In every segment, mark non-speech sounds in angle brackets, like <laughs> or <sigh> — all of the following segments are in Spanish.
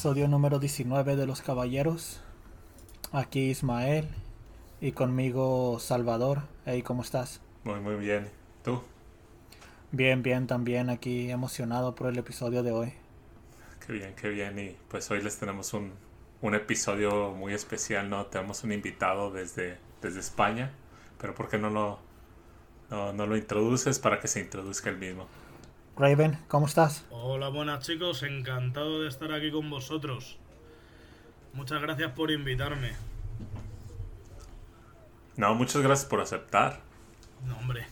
episodio número 19 de Los Caballeros. Aquí Ismael y conmigo Salvador. Hey, ¿cómo estás? Muy, muy bien. ¿Tú? Bien, bien, también aquí emocionado por el episodio de hoy. Qué bien, qué bien. Y pues hoy les tenemos un, un episodio muy especial, ¿no? Tenemos un invitado desde, desde España, pero ¿por qué no lo, no, no lo introduces para que se introduzca el mismo? Raven, ¿cómo estás? Hola, buenas chicos, encantado de estar aquí con vosotros. Muchas gracias por invitarme. No, muchas gracias por aceptar. No, hombre.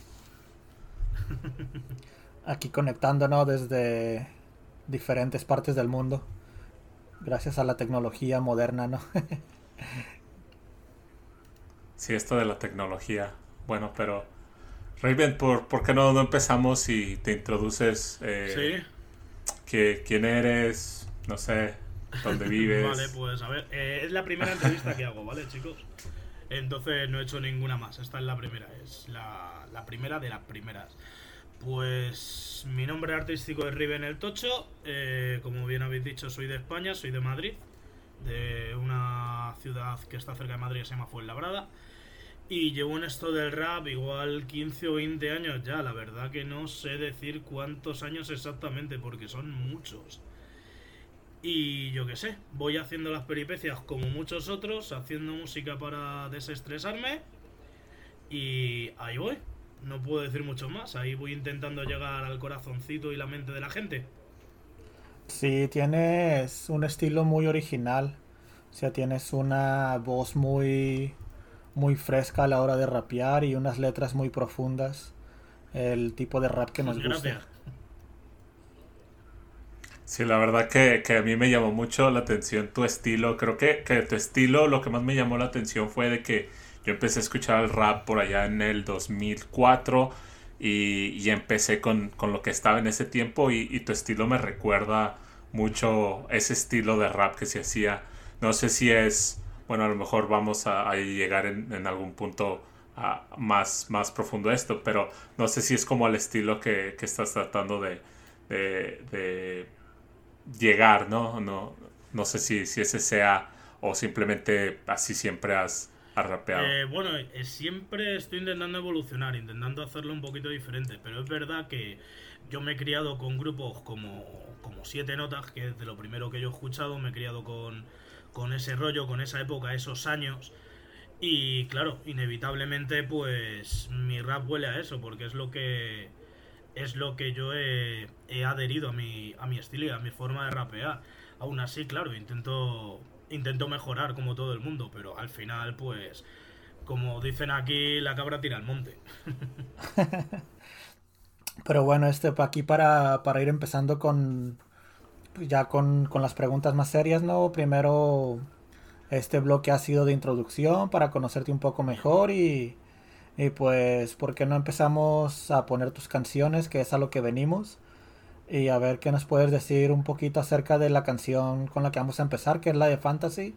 <laughs> Aquí conectándonos desde diferentes partes del mundo. Gracias a la tecnología moderna, ¿no? <laughs> sí, esto de la tecnología. Bueno, pero Raven, ¿por, ¿por qué no, no empezamos y te introduces? Eh, sí. Que, ¿Quién eres? No sé, dónde <laughs> vives. vale, pues a ver, eh, es la primera entrevista que hago, ¿vale, chicos? Entonces no he hecho ninguna más, esta es la primera, es la, la primera de las primeras. Pues mi nombre artístico es Riven el Tocho, eh, como bien habéis dicho soy de España, soy de Madrid, de una ciudad que está cerca de Madrid que se llama Fuenlabrada. Y llevo en esto del rap igual 15 o 20 años ya. La verdad que no sé decir cuántos años exactamente porque son muchos. Y yo qué sé, voy haciendo las peripecias como muchos otros, haciendo música para desestresarme. Y ahí voy. No puedo decir mucho más. Ahí voy intentando llegar al corazoncito y la mente de la gente. Sí, tienes un estilo muy original. O sea, tienes una voz muy muy fresca a la hora de rapear y unas letras muy profundas. El tipo de rap que nos gusta. Sí, la verdad que, a mí me llamó mucho la atención tu estilo. Creo que, que, tu estilo, lo que más me llamó la atención fue de que yo empecé a escuchar el rap por allá en el 2004 y, y empecé con, con, lo que estaba en ese tiempo y, y, tu estilo me recuerda mucho ese estilo de rap que se hacía. No sé si es bueno, a lo mejor vamos a, llegar en, algún punto más, más profundo esto, pero no sé si es como el estilo que, estás tratando de, llegar, ¿no? No, no sé si, si ese sea o simplemente así siempre has, rapeado. Eh, bueno, eh, siempre estoy intentando evolucionar, intentando hacerlo un poquito diferente, pero es verdad que yo me he criado con grupos como, como Siete Notas, que es de lo primero que yo he escuchado, me he criado con con ese rollo, con esa época, esos años. Y claro, inevitablemente pues mi rap huele a eso, porque es lo que es lo que yo he, adherido a mi, a mi estilo y a mi forma de rapear. Aún así, claro, intento, intento mejorar como todo el mundo, pero al final pues como dicen aquí, la cabra tira al monte. <laughs> pero bueno, este aquí para, para ir empezando con, ya con, con, las preguntas más serias, ¿no? Primero, este bloque ha sido de introducción para conocerte un poco mejor y, y pues, ¿por qué no empezamos a poner tus canciones, que es a lo que venimos? Y a ver qué nos puedes decir un poquito acerca de la canción con la que vamos a empezar, que es la de Fantasy,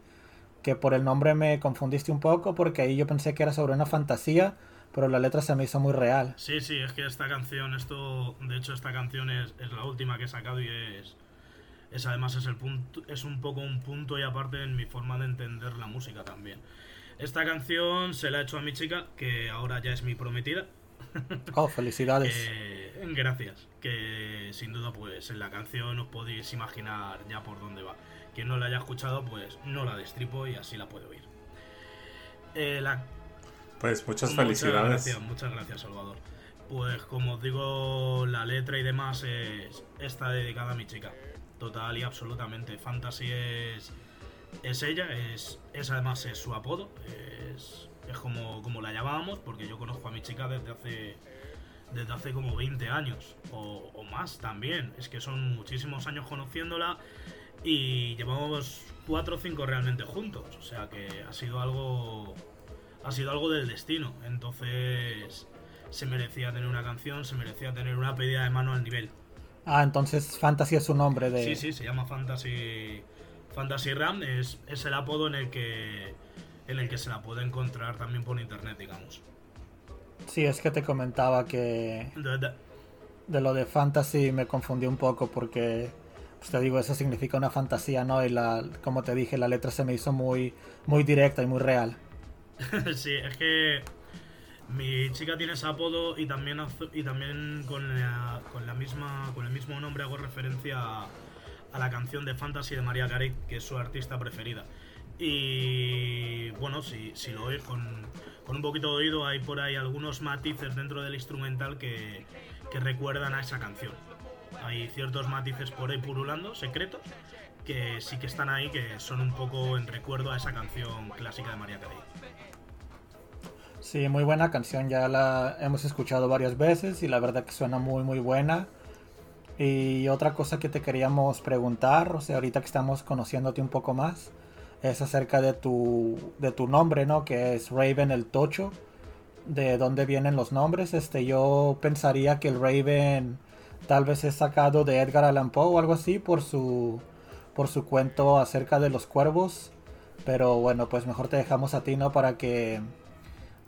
que por el nombre me confundiste un poco porque ahí yo pensé que era sobre una fantasía, pero la letra se me hizo muy real. Sí, sí, es que esta canción, esto, de hecho esta canción es, es la última que he sacado y es es además es el punto es un poco un punto y aparte en mi forma de entender la música también. Esta canción se la he hecho a mi chica que ahora ya es mi prometida. <laughs> Oh felicidades. Eh, gracias que sin duda pues en la canción os podéis imaginar ya por dónde va. Quien no la haya escuchado pues no la destripo y así la puede oír. Eh, pues muchas felicidades. muchas gracias, muchas gracias Salvador. Pues como os digo la letra y demás es, está dedicada a mi chica total y absolutamente. Fantasy es, es ella, es, es además su apodo, es, es como, como la llamábamos, porque yo conozco a mi chica desde hace desde hace como 20 años o, más también. Es que son muchísimos años conociéndola y llevamos 4 o 5 realmente juntos. O sea que ha sido algo. Ha sido algo del destino. Entonces se merecía tener una canción, se merecía tener una pedida de mano al nivel. Ah, entonces Fantasy es su nombre de... Sí, sí, se llama Fantasy... Fantasy Ram es, es el apodo en el que en el que se la puede encontrar también por internet, digamos. Sí, es que te comentaba que de, lo de Fantasy me confundí un poco porque pues te digo, eso significa una fantasía, ¿no? Y la, como te dije, la letra se me hizo muy, muy directa y muy real. <laughs> sí, es que mi chica tiene ese apodo y también, y también con, la, misma, con el mismo nombre hago referencia a, la canción de Fantasy de María Carey, que es su artista preferida. Y bueno, si, si lo oís con, con, un poquito de oído, hay por ahí algunos matices dentro del instrumental que, que recuerdan a esa canción. Hay ciertos matices por ahí purulando, secretos, que sí que están ahí, que son un poco en recuerdo a esa canción clásica de María Carey. Sí, muy buena canción, ya la hemos escuchado varias veces y la verdad que suena muy muy buena. Y otra cosa que te queríamos preguntar, o sea, ahorita que estamos conociéndote un poco más, es acerca de tu, de tu nombre, ¿no? Que es Raven el Tocho. De dónde vienen los nombres. Este, yo pensaría que el Raven tal vez es sacado de Edgar Allan Poe o algo así por su, por su cuento acerca de los cuervos. Pero bueno, pues mejor te dejamos a ti, ¿no? Para que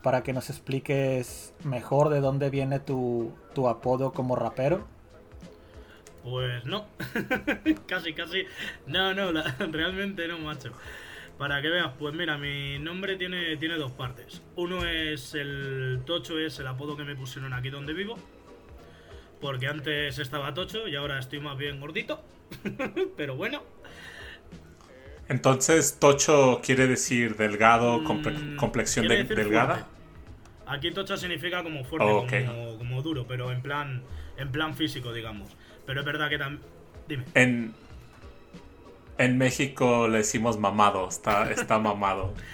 para que nos expliques mejor de dónde viene tu, apodo como rapero. Pues no, <laughs> casi, casi. No, no, <laughs> realmente no, macho. Para que veas, pues mira, mi nombre tiene, tiene dos partes. Uno es el Tocho, es el apodo que me pusieron aquí donde vivo. Porque antes estaba Tocho y ahora estoy más bien gordito. <laughs> Pero bueno. Entonces, Tocho quiere decir delgado, mm, complexión delgada. Aquí tocha significa como fuerte, como, duro, pero en plan, en plan físico, digamos. Pero es verdad que también. Dime. En, en México le decimos mamado, está, está mamado. <laughs>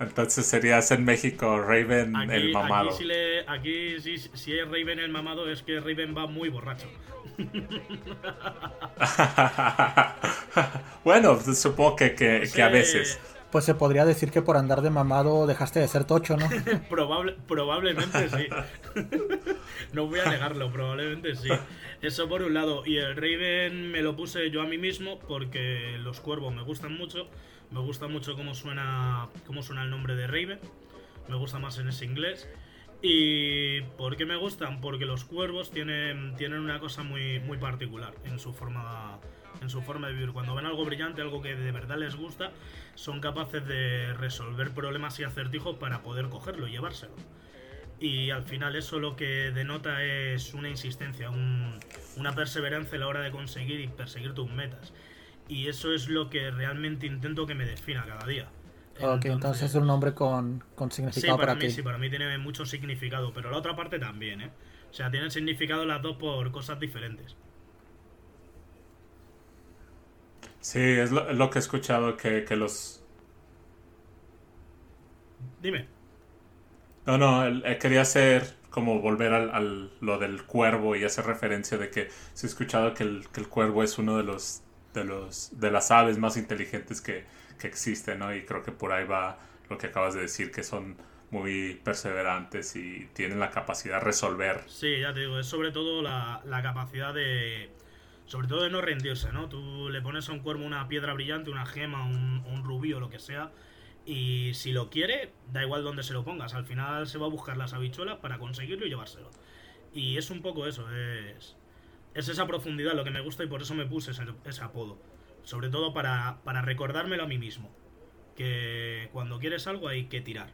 Entonces serías en México Raven el mamado. Aquí, si, aquí si, es Raven el mamado es que Raven va muy borracho. <laughs> bueno, supongo que, que a veces pues se podría decir que por andar de mamado dejaste de ser tocho, ¿no? <laughs> Probable, probablemente sí. <laughs> no voy a negarlo, probablemente sí. Eso por un lado. Y el Raven me lo puse yo a mí mismo porque los cuervos me gustan mucho. Me gusta mucho cómo suena, cómo suena el nombre de Raven. Me gusta más en ese inglés. ¿Y por qué me gustan? Porque los cuervos tienen, tienen una cosa muy, muy particular en su forma en su forma de vivir. Cuando ven algo brillante, algo que de verdad les gusta, son capaces de resolver problemas y acertijos para poder cogerlo y llevárselo. Y al final eso lo que denota es una insistencia, una perseverancia a la hora de conseguir y perseguir tus metas. Y eso es lo que realmente intento que me defina cada día. Ok, entonces, es un nombre con, significado para, mí. Sí, para mí tiene mucho significado, pero la otra parte también, ¿eh? O sea, tienen significado las dos por cosas diferentes. Sí, es lo, que he escuchado, que, los... Dime. No, no, eh, quería hacer como volver al, lo del cuervo y hacer referencia de que se ha escuchado que el, cuervo es uno de los, de los de las aves más inteligentes que, que existen, ¿no? Y creo que por ahí va lo que acabas de decir, que son muy perseverantes y tienen la capacidad de resolver. Sí, ya te digo, es sobre todo la, la capacidad de, sobre todo de no rendirse, ¿no? Tú le pones a un cuervo una piedra brillante, una gema, un, rubí o lo que sea, y si lo quiere, da igual dónde se lo pongas, al final se va a buscar las habichuelas para conseguirlo y llevárselo. Y es un poco eso, es, es esa profundidad lo que me gusta y por eso me puse ese, apodo. Sobre todo para, para recordármelo a mí mismo. Que cuando quieres algo hay que tirar.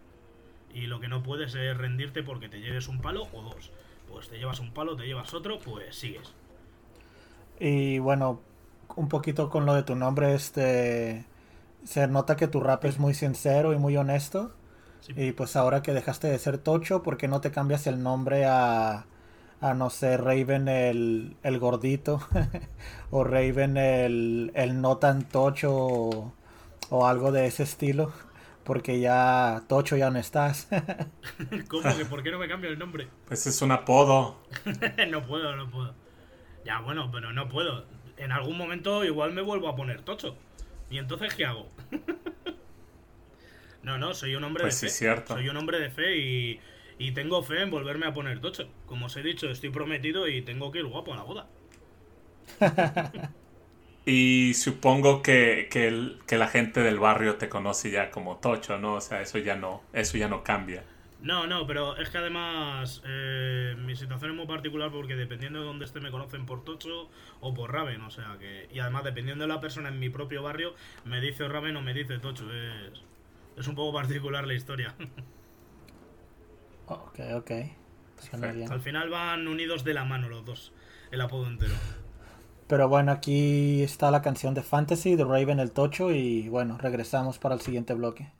Y lo que no puedes es rendirte porque te lleves un palo o dos. Pues te llevas un palo, te llevas otro, pues sigues. Y bueno, un poquito con lo de tu nombre, este se nota que tu rap es muy sincero y muy honesto. Y pues ahora que dejaste de ser Tocho, ¿por qué no te cambias el nombre a, a no sé, Raven el, el gordito? <laughs> o Raven el, el no tan Tocho o, algo de ese estilo? Porque ya Tocho ya no estás. <laughs> <laughs> ¿Cómo que por qué no me cambio el nombre? Pues es un apodo. no puedo, no puedo. Ya, bueno, pero no puedo. En algún momento igual me vuelvo a poner tocho. ¿Y entonces qué hago? <laughs> no, no, soy un hombre pues de fe. Cierto. Soy un hombre de fe y, y tengo fe en volverme a poner tocho. Como os he dicho, estoy prometido y tengo que ir guapo a la boda. <laughs> y supongo que, que, la gente del barrio te conoce ya como tocho, ¿no? O sea, eso ya no, eso ya no cambia. No, no, pero es que además eh, mi situación es muy particular porque dependiendo de dónde esté me conocen por Tocho o por Raven, o sea que... Y además dependiendo de la persona en mi propio barrio me dice Raven o me dice Tocho, es, es un poco particular la historia. <laughs> Ok, ok. Al final van unidos de la mano los dos, el apodo entero. Pero bueno, aquí está la canción de Fantasy de Raven el Tocho y bueno, regresamos para el siguiente bloque.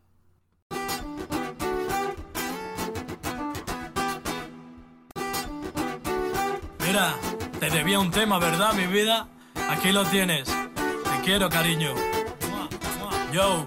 Te debía un tema, ¿verdad, mi vida? Aquí lo tienes. Te quiero, cariño. Yo.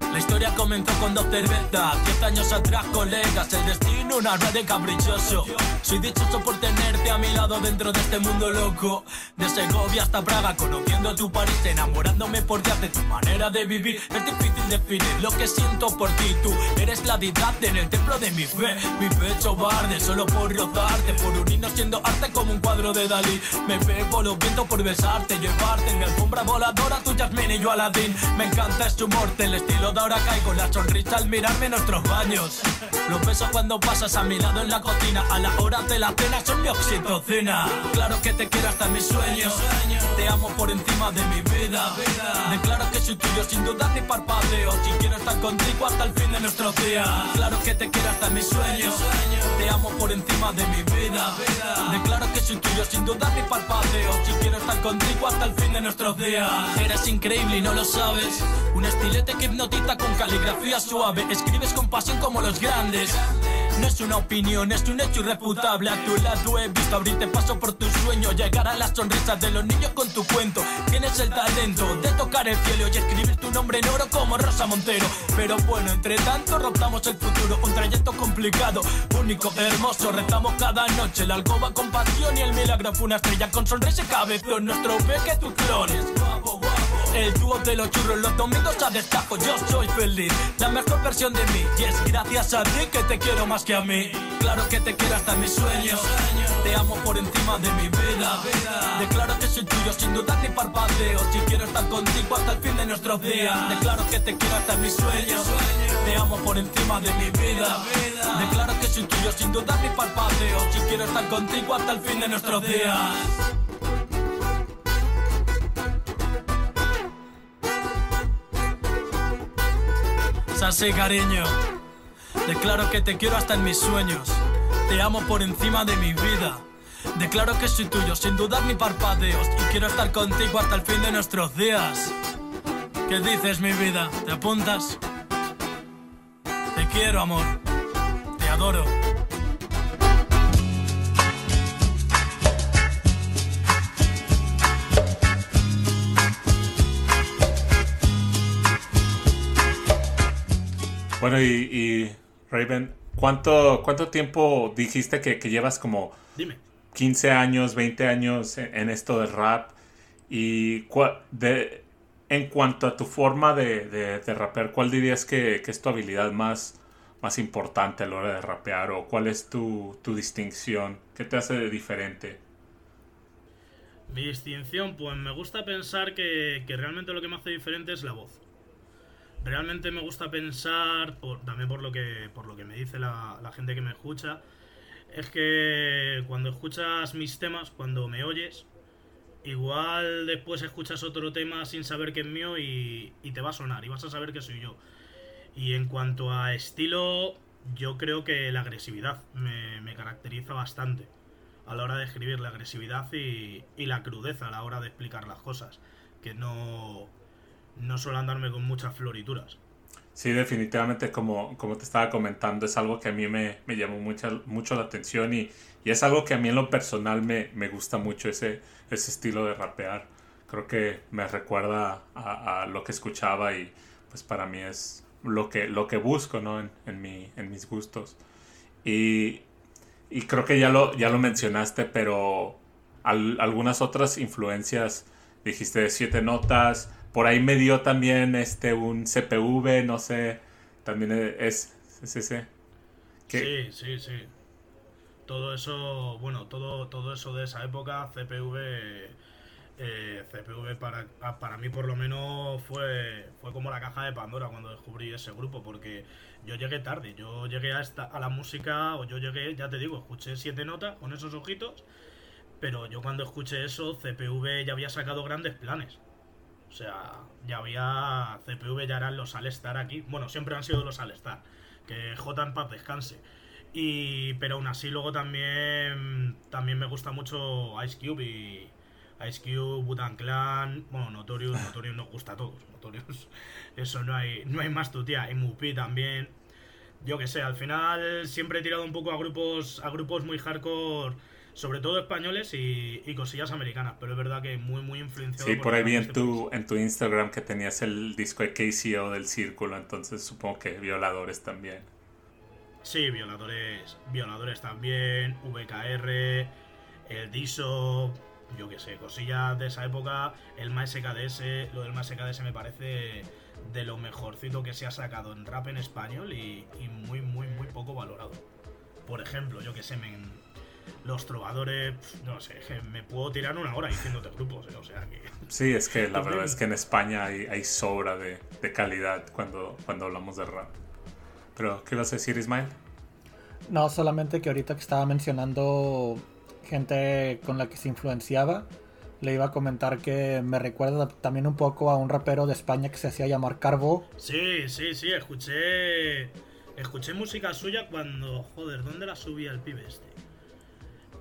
La historia comenzó con dos cervezas, diez años atrás, colegas. El destino, una red caprichoso. Soy dichoso por tenerte a mi lado dentro de este mundo loco. De Segovia hasta Praga, conociendo tu París, enamorándome por ti de tu manera de vivir. Es difícil definir lo que siento por ti. Tú eres la deidad en el templo de mi fe. Mi pecho barde solo por rozarte, por unirnos siendo arte como un cuadro de Dalí. Me pego los vientos por besarte, llevarte en mi alfombra voladora, tu Jasmine y yo Aladín. Me encanta este humor, el estilo de ahora caigo la sonrisa al mirarme nuestros baños. Los besos cuando pasas a mi lado en la cocina, a la hora de la cena son mi oxitocina. Claro que te quiero hasta mis sueños, te amo por encima de mi vida. Declaro que soy tuyo sin dudar ni parpadeo, si quiero estar contigo hasta el fin de nuestros días. Claro que te quiero hasta mis sueños, te amo por encima de mi vida. Declaro que soy tuyo sin dudar ni parpadeo, si quiero estar contigo hasta el fin de nuestros días. Eres increíble y no lo sabes, un estilete que hipnotiza con caligrafía suave, escribes con pasión como los grandes. Es una opinión, es un hecho irrefutable. A tu lado he visto abrirte paso por tu sueño. Llegar a las sonrisas de los niños con tu cuento. Tienes el talento de tocar el cielo y escribir tu nombre en oro como Rosa Montero. Pero bueno, entre tanto rotamos el futuro. Un trayecto complicado, único, hermoso. Rezamos cada noche la alcoba con pasión y el milagro fue una estrella con sonrisa y cabezón. Nuestro que tus clones. El dúo de los churros los domingos a destajo, yo soy feliz. La mejor versión de mí, y es gracias a ti que te quiero más que a mí. Claro que te quiero hasta mis sueños. Te amo por encima de mi vida. Declaro que soy tuyo sin dudar ni parpadeo. Si quiero estar contigo hasta el fin de nuestros días. Declaro que te quiero hasta mis sueños. Te amo por encima de mi vida. Declaro que soy tuyo sin dudar ni parpadeo. Si quiero estar contigo hasta el fin de nuestros días. Así, cariño. Declaro que te quiero hasta en mis sueños. Te amo por encima de mi vida. Declaro que soy tuyo sin dudar ni parpadeos. Y quiero estar contigo hasta el fin de nuestros días. ¿Qué dices, mi vida? ¿Te apuntas? Te quiero, amor. Te adoro. Bueno, y, Raven, ¿cuánto, ¿cuánto tiempo dijiste que, llevas como 15 años, 20 años en, esto del rap? Y de, en cuanto a tu forma de, de, rapear, ¿cuál dirías que, es tu habilidad más, más importante a la hora de rapear? ¿O cuál es tu, distinción? ¿Qué te hace de diferente? Mi distinción, pues me gusta pensar que, que realmente lo que me hace diferente es la voz realmente me gusta pensar, también por lo que, por lo que me dice la, gente que me escucha, es que cuando escuchas mis temas, cuando me oyes, igual después escuchas otro tema sin saber que es mío y, te va a sonar y vas a saber que soy yo. Y en cuanto a estilo, yo creo que la agresividad me, caracteriza bastante a la hora de escribir, la agresividad y, y la crudeza a la hora de explicar las cosas, que no no suelo andarme con muchas florituras. Sí, definitivamente, como, como te estaba comentando, es algo que a mí me, llamó mucho, la atención y, es algo que a mí en lo personal me, gusta mucho, ese, ese estilo de rapear. Creo que me recuerda a, lo que escuchaba y pues para mí es lo que, lo que busco ¿no? en, en, mi, en mis gustos. Y, creo que ya lo, ya lo mencionaste, pero algunas otras influencias, dijiste siete notas, por ahí me dio también este un CPV, no sé, también es, es ese. Sí, sí, sí. Todo eso, bueno, todo, todo eso de esa época, CPV eh, CPV para, ah, para mí por lo menos fue, fue como la caja de Pandora cuando descubrí ese grupo, porque yo llegué tarde, yo llegué a, esta, a la música, o yo llegué, ya te digo, escuché siete notas con esos ojitos, pero yo cuando escuché eso, CPV ya había sacado grandes planes. O sea, ya había. CPV ya eran los All-Star aquí. Bueno, siempre han sido los All-Star. Que J en paz descanse. Y, pero aún así, luego también. También me gusta mucho Ice Cube y. Ice Cube, Butan Clan. Bueno, Notorious. <laughs> Notorious nos gusta a todos. Notorious. Eso no hay, no hay más tu tía. Y Mupi también. Yo que sé, al final siempre he tirado un poco a grupos. A grupos muy hardcore sobre todo españoles y, y, cosillas americanas, pero es verdad que muy, muy influenciado. Sí, por, por ahí vi en tu, en tu Instagram que tenías el disco de KCO del Círculo, entonces supongo que violadores también. Sí, violadores, violadores también, VKR, el DISO, yo qué sé, cosillas de esa época, el MSKDS, lo del MSKDS me parece de lo mejorcito que se ha sacado en rap en español y, y muy, muy, muy poco valorado. Por ejemplo, yo que sé, me, los trovadores, no sé, me puedo tirar una hora diciéndote grupos, ¿eh? o sea que... Sí, es que la verdad es que en España hay, hay sobra de, de, calidad cuando, cuando hablamos de rap. Pero, ¿qué vas a decir, Ismael? No, solamente que ahorita que estaba mencionando gente con la que se influenciaba, le iba a comentar que me recuerda también un poco a un rapero de España que se hacía llamar Carbo. Sí, sí, sí, escuché... Escuché música suya cuando... Joder, ¿dónde la subía el pibe este?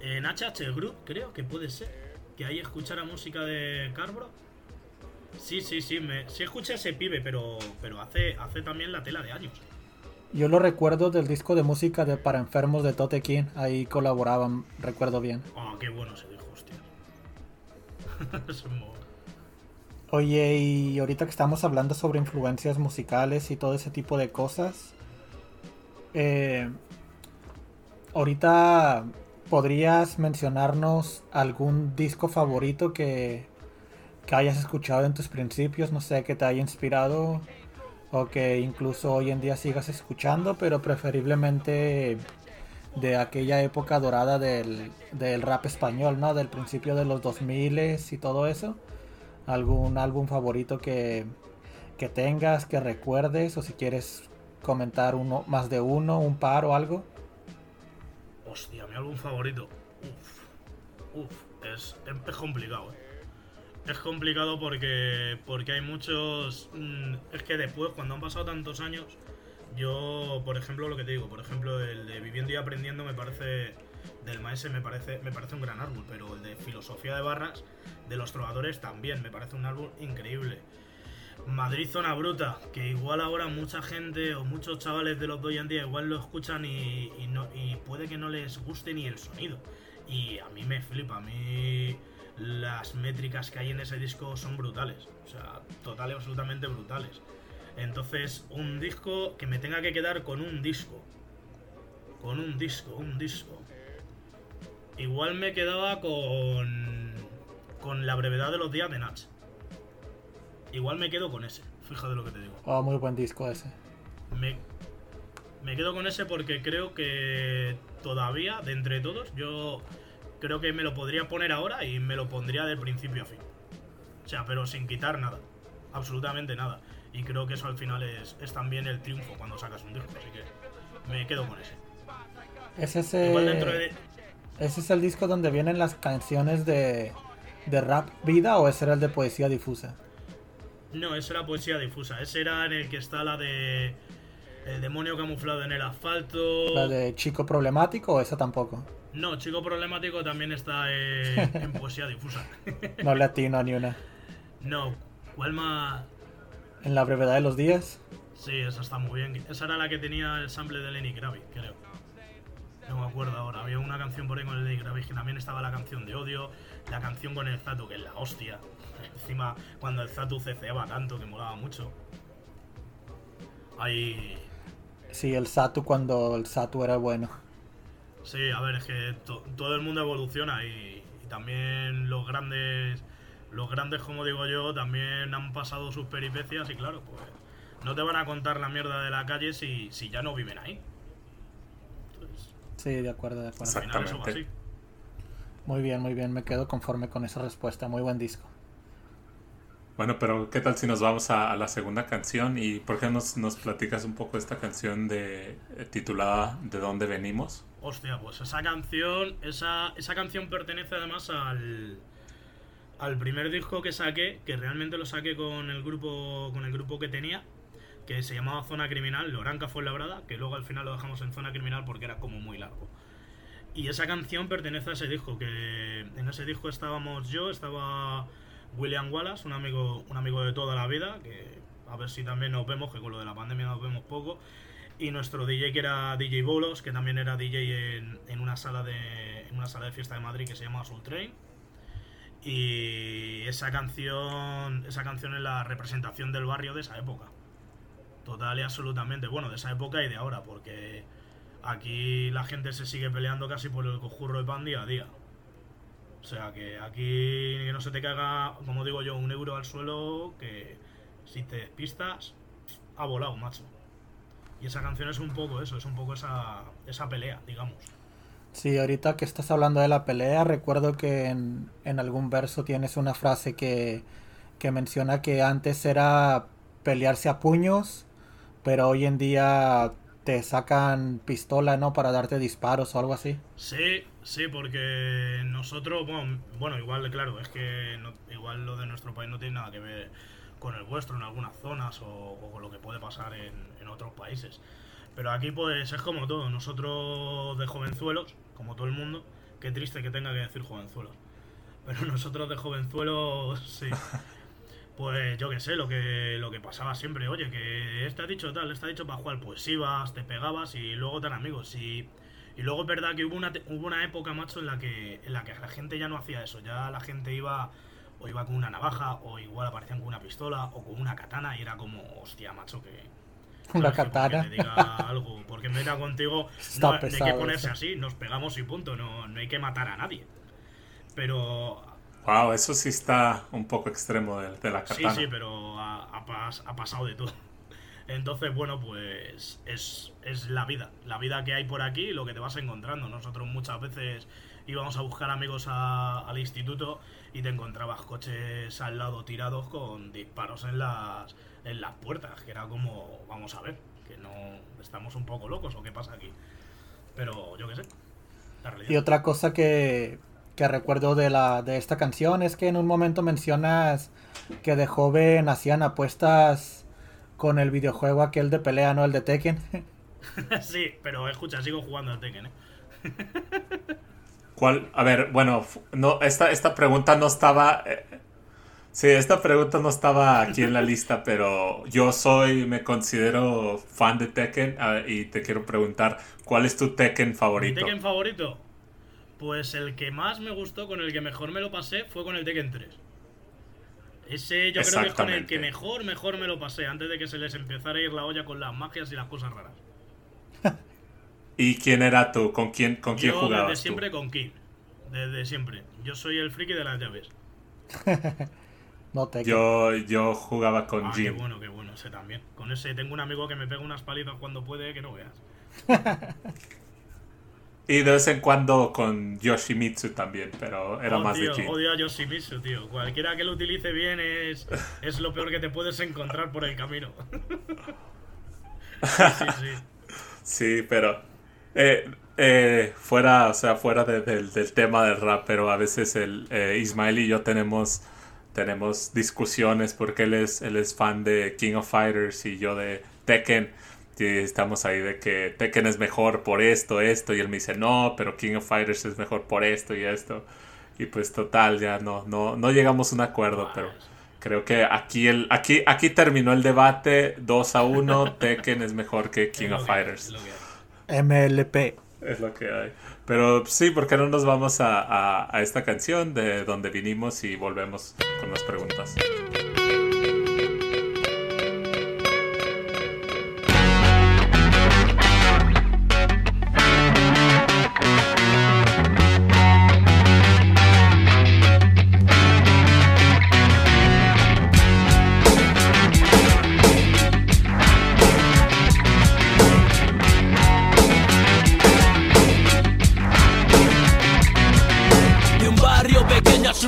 En HH Group, creo que puede ser. Que ahí escuchara música de Carbro. Sí, sí, sí, me, sí escuché a ese pibe, pero, pero hace, hace también la tela de años. Yo lo recuerdo del disco de música de para enfermos de Tote King, ahí colaboraban, recuerdo bien. Oh, qué bueno se dijo, hostia. <laughs> Oye, y ahorita que estamos hablando sobre influencias musicales y todo ese tipo de cosas, eh, ahorita ¿podrías mencionarnos algún disco favorito que, que, hayas escuchado en tus principios? No sé, que te haya inspirado o que incluso hoy en día sigas escuchando, pero preferiblemente de aquella época dorada del, del rap español, ¿no? Del principio de los 2000 y todo eso. ¿Algún álbum favorito que, que tengas, que recuerdes o si quieres comentar uno, más de uno, un par o algo? Hostia, mi álbum favorito. Uf, uf, es, es complicado, ¿eh? Es complicado porque, porque hay muchos... Mmm, es que después, cuando han pasado tantos años, yo, por ejemplo, lo que te digo, por ejemplo, el de Viviendo y Aprendiendo me parece... Del Maese me parece, me parece un gran álbum, pero el de Filosofía de Barras, de los Trovadores, también me parece un álbum increíble. Madrid Zona Bruta, que igual ahora mucha gente o muchos chavales de los de hoy en día igual lo escuchan y, no, y puede que no les guste ni el sonido. Y a mí me flipa, a mí las métricas que hay en ese disco son brutales, o sea, total y absolutamente brutales. Entonces, un disco que me tenga que quedar con un disco, con un disco, un disco. Igual me quedaba con, con la brevedad de los días de Natch. Igual me quedo con ese, fíjate lo que te digo. Oh, muy buen disco ese. Me, me quedo con ese porque creo que todavía, de entre todos, yo creo que me lo podría poner ahora y me lo pondría de principio a fin. O sea, pero sin quitar nada. Absolutamente nada. Y creo que eso al final es, es también el triunfo cuando sacas un disco. Así que me quedo con ese. ¿Es ese, de... ¿Ese es el disco donde vienen las canciones de, de rap vida o ese era el de poesía difusa? No, esa era poesía difusa. Ese era en el que está la de. El demonio camuflado en el asfalto. ¿La de chico problemático o esa tampoco? No, chico problemático también está en, <laughs> en poesía difusa. no le atino a ni una. No, ¿cuál más? ¿En la brevedad de los días? Sí, esa está muy bien. Esa era la que tenía el sample de Lenny Kravitz, creo. No me acuerdo ahora. Había una canción por ahí con el Lenny Kravitz que también estaba la canción de odio, la canción con el Zato, que es la hostia. Encima, cuando el Zatu ceceaba tanto, que molaba mucho. Ahí. Sí, el Satu cuando el Satu era bueno. Sí, a ver, es que to todo el mundo evoluciona y, y, también los grandes. Los grandes, como digo yo, también han pasado sus peripecias y claro, pues. No te van a contar la mierda de la calle si, si ya no viven ahí. Entonces, sí, de acuerdo, de acuerdo. Exactamente. Muy bien, muy bien, me quedo conforme con esa respuesta, muy buen disco. Bueno, pero ¿qué tal si nos vamos a, la segunda canción? ¿Y por qué nos, nos platicas un poco esta canción de eh, titulada ¿De dónde venimos? Hostia, pues esa canción, esa, esa canción pertenece además al, al primer disco que saqué, que realmente lo saqué con el grupo, con el grupo que tenía, que se llamaba Zona Criminal, Loranca fue labrada, que luego al final lo dejamos en Zona Criminal porque era como muy largo. Y esa canción pertenece a ese disco, que en ese disco estábamos yo, estaba William Wallace, un amigo, un amigo de toda la vida, que a ver si también nos vemos, que con lo de la pandemia nos vemos poco. Y nuestro DJ que era DJ Bolos, que también era DJ en, una sala de en una sala de fiesta de Madrid que se llama Soul Train. Y esa canción, esa canción es la representación del barrio de esa época. Total y absolutamente, bueno, de esa época y de ahora, porque aquí la gente se sigue peleando casi por el cojurro de pan día a día. O sea que aquí que no se te caiga, como digo yo, un euro al suelo que si te despistas, ha volado, macho. Y esa canción es un poco eso, es un poco esa, esa pelea, digamos. Sí, ahorita que estás hablando de la pelea, recuerdo que en, en algún verso tienes una frase que, que menciona que antes era pelearse a puños, pero hoy en día te sacan pistola, ¿no? Para darte disparos o algo así. Sí, sí, porque nosotros, bueno, igual, claro, es que igual lo de nuestro país no tiene nada que ver con el vuestro en algunas zonas o, con lo que puede pasar en, en, otros países. Pero aquí pues es como todo, nosotros de jovenzuelos, como todo el mundo, qué triste que tenga que decir jovenzuelos. Pero nosotros de jovenzuelos, sí. <laughs> Pues yo qué sé, lo que, lo que pasaba siempre, oye, que este ha dicho tal, este ha dicho para jugar, pues ibas, te pegabas y luego tan amigos. Y, y luego es verdad que hubo una, hubo una época, macho, en la, que, en la que la gente ya no hacía eso, ya la gente iba o iba con una navaja, o igual aparecían con una pistola, o con una katana, y era como, hostia, macho, que... Una katana. Que me diga algo, porque me da contigo, <laughs> no, hay que ponerse así, nos pegamos y punto, no, no hay que matar a nadie. Pero Wow, eso sí está un poco extremo de, de la katana. Sí, sí, pero ha, ha, pasado de todo. Entonces, bueno, pues es, es, la vida. La vida que hay por aquí lo que te vas encontrando. Nosotros muchas veces íbamos a buscar amigos al instituto y te encontrabas coches al lado tirados con disparos en las, en las puertas. Que era como, vamos a ver, que no estamos un poco locos o qué pasa aquí. Pero yo qué sé. y otra cosa que que recuerdo de, la, de esta canción es que en un momento mencionas que de joven hacían apuestas con el videojuego aquel de pelea, ¿no? El de Tekken. <laughs> sí, pero escucha, sigo jugando al Tekken, ¿eh? <laughs> ¿Cuál? A ver, bueno, no, esta, esta pregunta no estaba... Eh, sí, esta pregunta no estaba aquí en la <laughs> lista, pero yo soy, me considero fan de Tekken y te quiero preguntar, ¿cuál es tu Tekken favorito? ¿Mi Tekken favorito? Pues el que más me gustó, con el que mejor me lo pasé, fue con el Tekken 3. Ese yo creo que es con el que mejor, mejor me lo pasé, antes de que se les empezara a ir la olla con las magias y las cosas raras. <laughs> ¿Y quién era tú? ¿Con quién, con quién yo Desde siempre con King. Desde siempre. Yo soy el friki de las llaves. <laughs> no te yo, yo jugaba con ah, Jim. Qué bueno, qué bueno, ese también. Con ese tengo un amigo que me pega unas palizas cuando puede que no veas. <laughs> Y de vez en cuando con Yoshimitsu también, pero era más de Jin. Odio a Yoshimitsu, tío. Cualquiera que lo utilice bien es, es lo peor que te puedes encontrar por el camino. <laughs> sí, sí. sí, pero eh, eh, fuera, o sea, fuera del tema del rap, pero a veces el eh, Ismael y yo tenemos tenemos discusiones porque él es él es fan de King of Fighters y yo de Tekken y estamos ahí de que Tekken es mejor por esto, esto, y él me dice, no, pero King of Fighters es mejor por esto y esto. Y pues total, ya no, no, no llegamos a un acuerdo, pero creo que aquí, el, aquí, aquí terminó el debate 2 a 1, <laughs> Tekken es mejor que King of Fighters. MLP. Es lo que hay. Pero sí, porque no nos vamos a, a, a esta canción de donde vinimos y volvemos con las preguntas.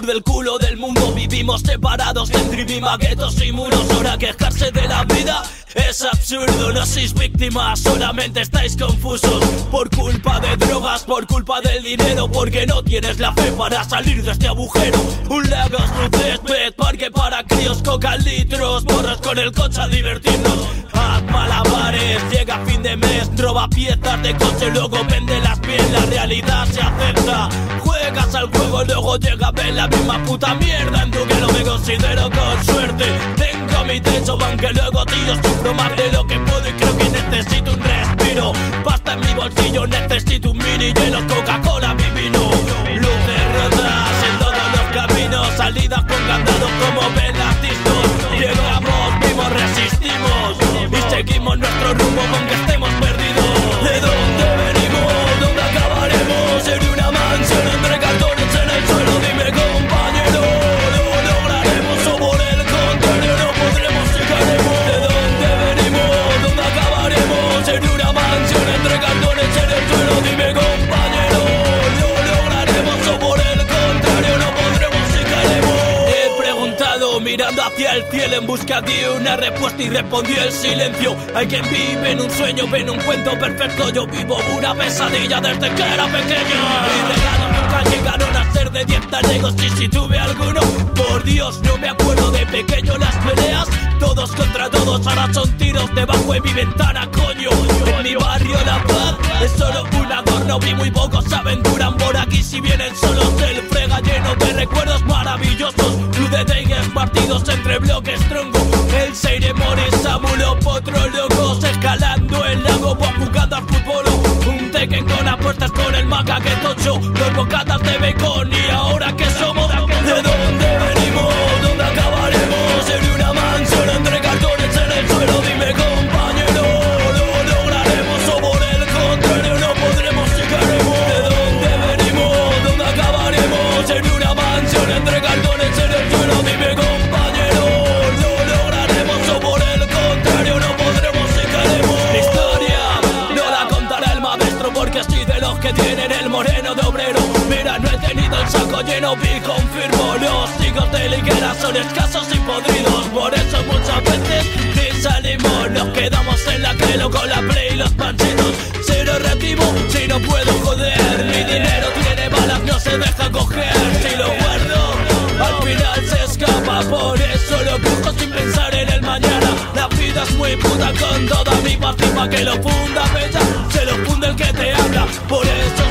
Del culo del mundo. Vivimos separados entre maguetos y muros. Ahora quejarse de la vida es absurdo, no sois víctimas, solamente estáis confusos. Por culpa de drogas, por culpa del dinero Porque no tienes la fe para salir de este agujero. Un Lagos, un césped, parque para críos Coca litros, borras con el coche a divertirnos. Haz malabares, llega fin de mes Roba piezas de coche, luego vende las pies La realidad se acepta. Juegas al juego, luego llega a ver la misma puta mierda En tu que no me considero con suerte Mi techo, aunque luego tíos más de lo que puedo y creo que necesito un respiro. Pasta en mi bolsillo, necesito un mini hielo, Coca-Cola, hacia el cielo en busca de una respuesta y respondió el silencio. Hay quien vive en un sueño, ve en un cuento perfecto, yo vivo una pesadilla desde que era pequeño. Mis regalos nunca llegaron a ser de 10 talegos y si tuve alguno, por Dios no me acuerdo de pequeño las peleas todos contra todos, ahora son tiros debajo de mi ventana, coño. En mi barrio La Paz es solo un adorno, vi muy pocos aventuran por aquí si vienen solos. El frega lleno de recuerdos maravillosos, club de Tigers partidos entre bloques tronco. El Seire Moris, Samulo, Potro, locos escalando el lago, al fútbol. Un tequen con apuestas con el maca que tocho, los bocatas de bacon y ahora que somos lleno, vi confirmo los hijos de liguera son escasos y podridos. Por eso muchas veces ni nos quedamos en la crelo con la play y los panchitos. Cero reactivo si no puedo joder. Mi dinero tiene balas, no se deja coger. Si lo guardo, al final se escapa. Por eso lo busco sin pensar en el mañana. La vida es muy puta con toda mi pasiva que lo funda bella. Se lo funde el que te habla. Por eso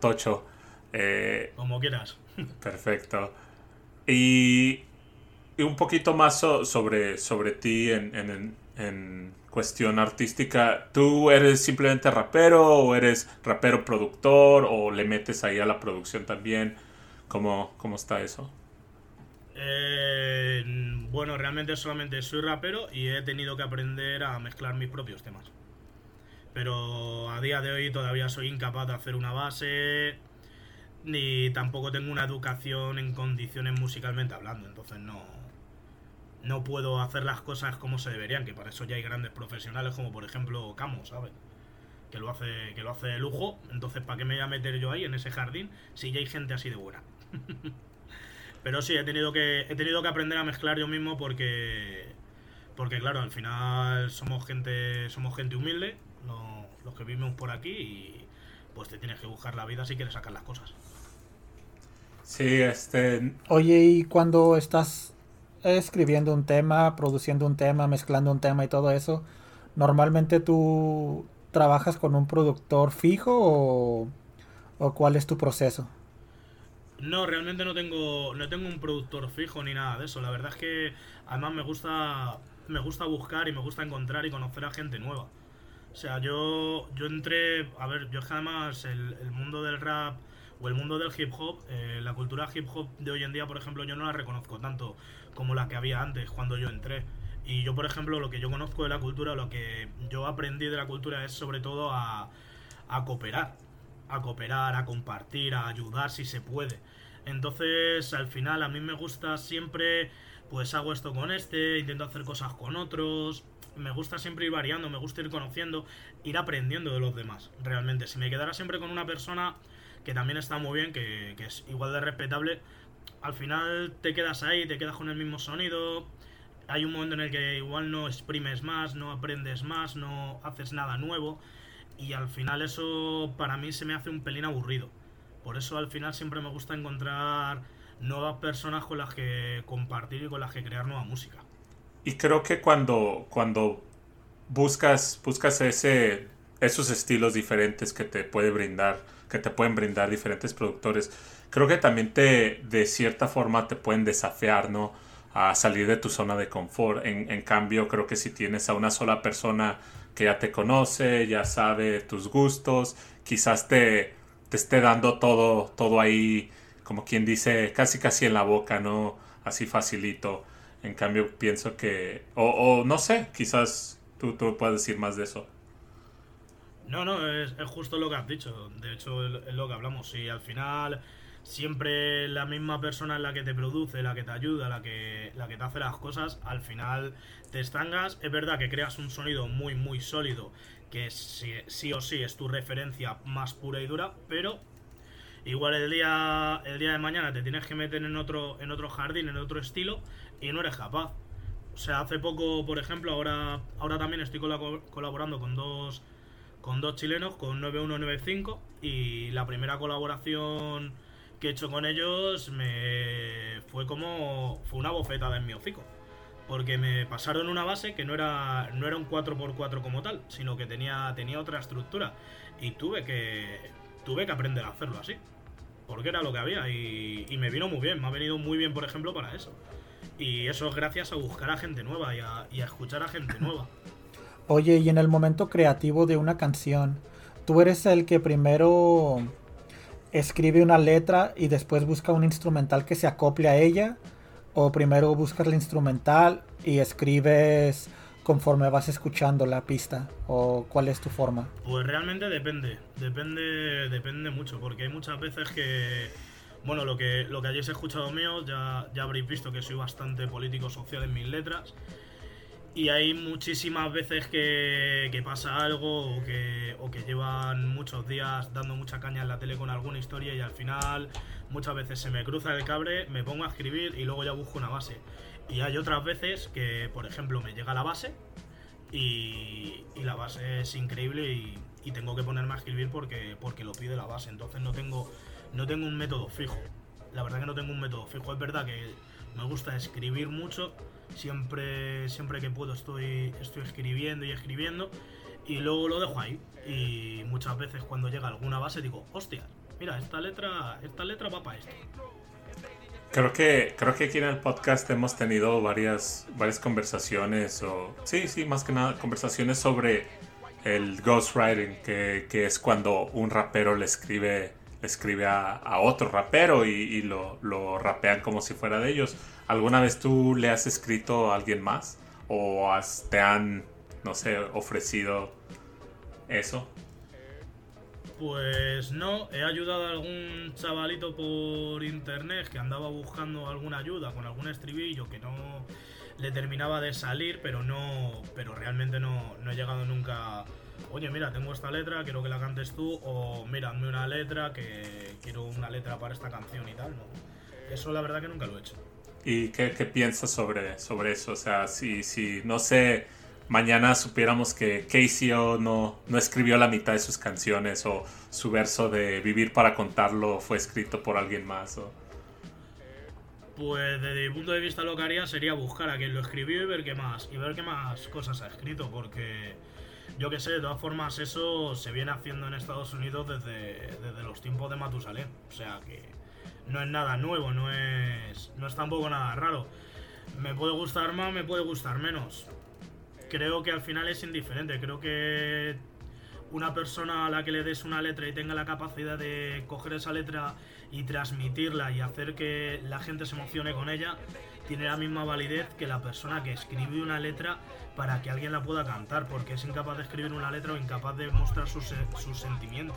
Tocho. Eh, Como quieras. Perfecto. Y, un poquito más sobre, sobre ti en, cuestión artística. ¿Tú eres simplemente rapero o eres rapero productor o le metes ahí a la producción también? ¿Cómo, cómo está eso? Eh, bueno, realmente solamente soy rapero y he tenido que aprender a mezclar mis propios temas. Pero a día de hoy todavía soy incapaz de hacer una base, ni tampoco tengo una educación en condiciones musicalmente hablando, entonces no, no puedo hacer las cosas como se deberían, que para eso ya hay grandes profesionales como por ejemplo Camo, ¿sabes? Que lo hace, que lo hace de lujo, entonces ¿para qué me voy a meter yo ahí en ese jardín si ya hay gente así de buena? <laughs> Pero sí, he tenido que he tenido que aprender a mezclar yo mismo porque porque claro, al final somos gente somos gente humilde, los que vivimos por aquí y pues te tienes que buscar la vida si quieres sacar las cosas. Sí, este Oye, ¿y cuando estás escribiendo un tema, produciendo un tema, mezclando un tema y todo eso, normalmente tú trabajas con un productor fijo o, o cuál es tu proceso? No, realmente no tengo, no tengo un productor fijo ni nada de eso. La verdad es que además me gusta, me gusta buscar y me gusta encontrar y conocer a gente nueva. O sea, yo, yo entré, a ver, yo es que además el, mundo del rap o el mundo del hip hop, eh, la cultura hip hop de hoy en día, por ejemplo, yo no la reconozco tanto como la que había antes cuando yo entré. Y yo, por ejemplo, lo que yo conozco de la cultura, lo que yo aprendí de la cultura es sobre todo a, a cooperar. A cooperar, a compartir, a ayudar si se puede. Entonces, al final, a mí me gusta siempre, pues hago esto con este, intento hacer cosas con otros. Me gusta siempre ir variando, me gusta ir conociendo, ir aprendiendo de los demás, realmente. Si me quedara siempre con una persona, que también está muy bien, que, que es igual de respetable, al final te quedas ahí, te quedas con el mismo sonido. Hay un momento en el que igual no exprimes más, no aprendes más, no haces nada nuevo. Y al final eso para mí se me hace un pelín aburrido. Por eso al final siempre me gusta encontrar nuevas personas con las que compartir y con las que crear nueva música. Y creo que cuando, cuando buscas, buscas ese, esos estilos diferentes que te puede brindar, que te pueden brindar diferentes productores, creo que también te, de cierta forma, te pueden desafiar, ¿no? A salir de tu zona de confort. En, en cambio, creo que si tienes a una sola persona que ya te conoce, ya sabe tus gustos, quizás te, te esté dando todo, todo ahí, como quien dice, casi casi en la boca, ¿no? Así facilito. En cambio, pienso que, o, o no sé, quizás tú, tú puedes decir más de eso. No, no, es, es justo lo que has dicho. De hecho, es, es lo que hablamos. Si al final siempre la misma persona es la que te produce, la que te ayuda, la que, la que te hace las cosas, al final te estangas. Es verdad que creas un sonido muy, muy sólido, que sí, sí o sí es tu referencia más pura y dura, pero igual el día, el día de mañana te tienes que meter en otro, en otro jardín, en otro estilo, y no eres capaz. O sea, hace poco, por ejemplo, ahora, ahora también estoy colabo- colaborando con dos, con dos chilenos, con 9195, y la primera colaboración que he hecho con ellos me fue como fue una bofetada en mi hocico porque me pasaron una base que no era no era un 4x4 como tal sino que tenía tenía otra estructura y tuve que tuve que aprender a hacerlo así porque era lo que había y me vino muy bien me ha venido muy bien por ejemplo para eso y eso es gracias a buscar a gente nueva y a, y a escuchar a gente nueva Oye, y en el momento creativo de una canción, ¿tú eres el que primero escribe una letra y después busca un instrumental que se acople a ella? ¿O primero buscas la instrumental y escribes conforme vas escuchando la pista? ¿O cuál es tu forma? Pues realmente depende, depende, depende mucho, porque hay muchas veces que, bueno, lo que, lo que hayáis escuchado mío, ya, ya habréis visto que soy bastante político social en mis letras, y hay muchísimas veces que, pasa algo o que, o que llevan muchos días dando mucha caña en la tele con alguna historia y al final muchas veces se me cruza el cable, me pongo a escribir y luego ya busco una base. Y hay otras veces que, por ejemplo, me llega la base y, la base es increíble y, y tengo que ponerme a escribir porque, porque lo pide la base. Entonces no tengo, no tengo un método fijo. La verdad que no tengo un método fijo. Es verdad que me gusta escribir mucho. Siempre, siempre que puedo estoy, estoy escribiendo y escribiendo. Y luego lo dejo ahí. Y muchas veces cuando llega alguna base digo, hostia, mira, esta letra, esta letra va para esto. Creo que, creo que aquí en el podcast hemos tenido varias, varias conversaciones, o sí, sí, más que nada, conversaciones sobre el ghostwriting, que, que es cuando un rapero le escribe escribe a, otro rapero y, lo, lo, rapean como si fuera de ellos. ¿Alguna vez tú le has escrito a alguien más? ¿O te han, no sé, ofrecido eso? Pues no, he ayudado a algún chavalito por internet que andaba buscando alguna ayuda con algún estribillo que no le terminaba de salir, pero no, pero realmente no, no he llegado nunca oye, mira, tengo esta letra, quiero que la cantes tú, o mira, hazme una letra, que quiero una letra para esta canción y tal, ¿no? Eso la verdad que nunca lo he hecho. ¿Y qué, qué piensas sobre, sobre eso? O sea, si, si, no sé, mañana supiéramos que KCO no, no escribió la mitad de sus canciones o su verso de Vivir para contarlo fue escrito por alguien más. O... Pues desde mi punto de vista lo que haría sería buscar a quien lo escribió y ver qué más, y ver qué más cosas ha escrito, porque yo que sé, de todas formas, eso se viene haciendo en Estados Unidos desde, desde los tiempos de Matusalén. O sea que no es nada nuevo, no es, no es tampoco nada raro. Me puede gustar más, me puede gustar menos. Creo que al final es indiferente. Creo que una persona a la que le des una letra y tenga la capacidad de coger esa letra y transmitirla y hacer que la gente se emocione con ella, tiene la misma validez que la persona que escribe una letra para que alguien la pueda cantar, porque es incapaz de escribir una letra o incapaz de mostrar sus, sus sentimientos.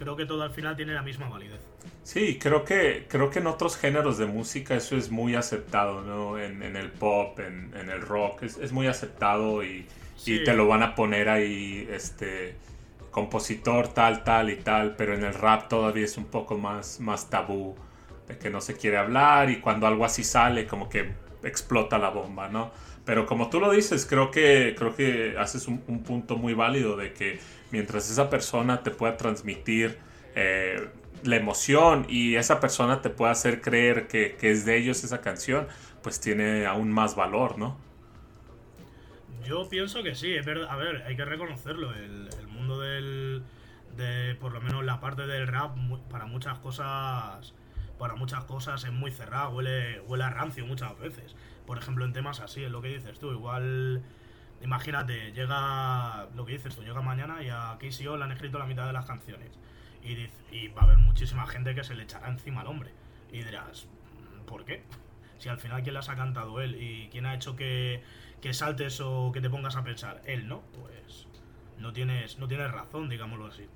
Creo que todo al final tiene la misma validez. Sí, creo que, creo que en otros géneros de música eso es muy aceptado, ¿no? En, en el pop, en, en, el rock, es, es muy aceptado y, y, te lo van a poner ahí, este, compositor tal, tal y tal, pero en el rap todavía es un poco más, más tabú que no se quiere hablar y cuando algo así sale como que explota la bomba, ¿no? Pero como tú lo dices, creo que, creo que haces un, punto muy válido de que mientras esa persona te pueda transmitir eh, la emoción y esa persona te pueda hacer creer que, es de ellos esa canción, pues tiene aún más valor, ¿no? Yo pienso que sí, es verdad. A ver, hay que reconocerlo. El, el mundo del. de por lo menos la parte del rap, para muchas cosas para muchas cosas es muy cerrado, huele, huele a rancio muchas veces. Por ejemplo, en temas así, es lo que dices tú. Igual, imagínate, llega lo que dices tú, llega mañana y a KCO le han escrito la mitad de las canciones. Y, y va a haber muchísima gente que se le echará encima al hombre. Y dirás, ¿por qué? Si al final quién las ha cantado él y quién ha hecho que, que saltes o que te pongas a pensar, él, ¿no? Pues no tienes, no tienes razón, digámoslo así.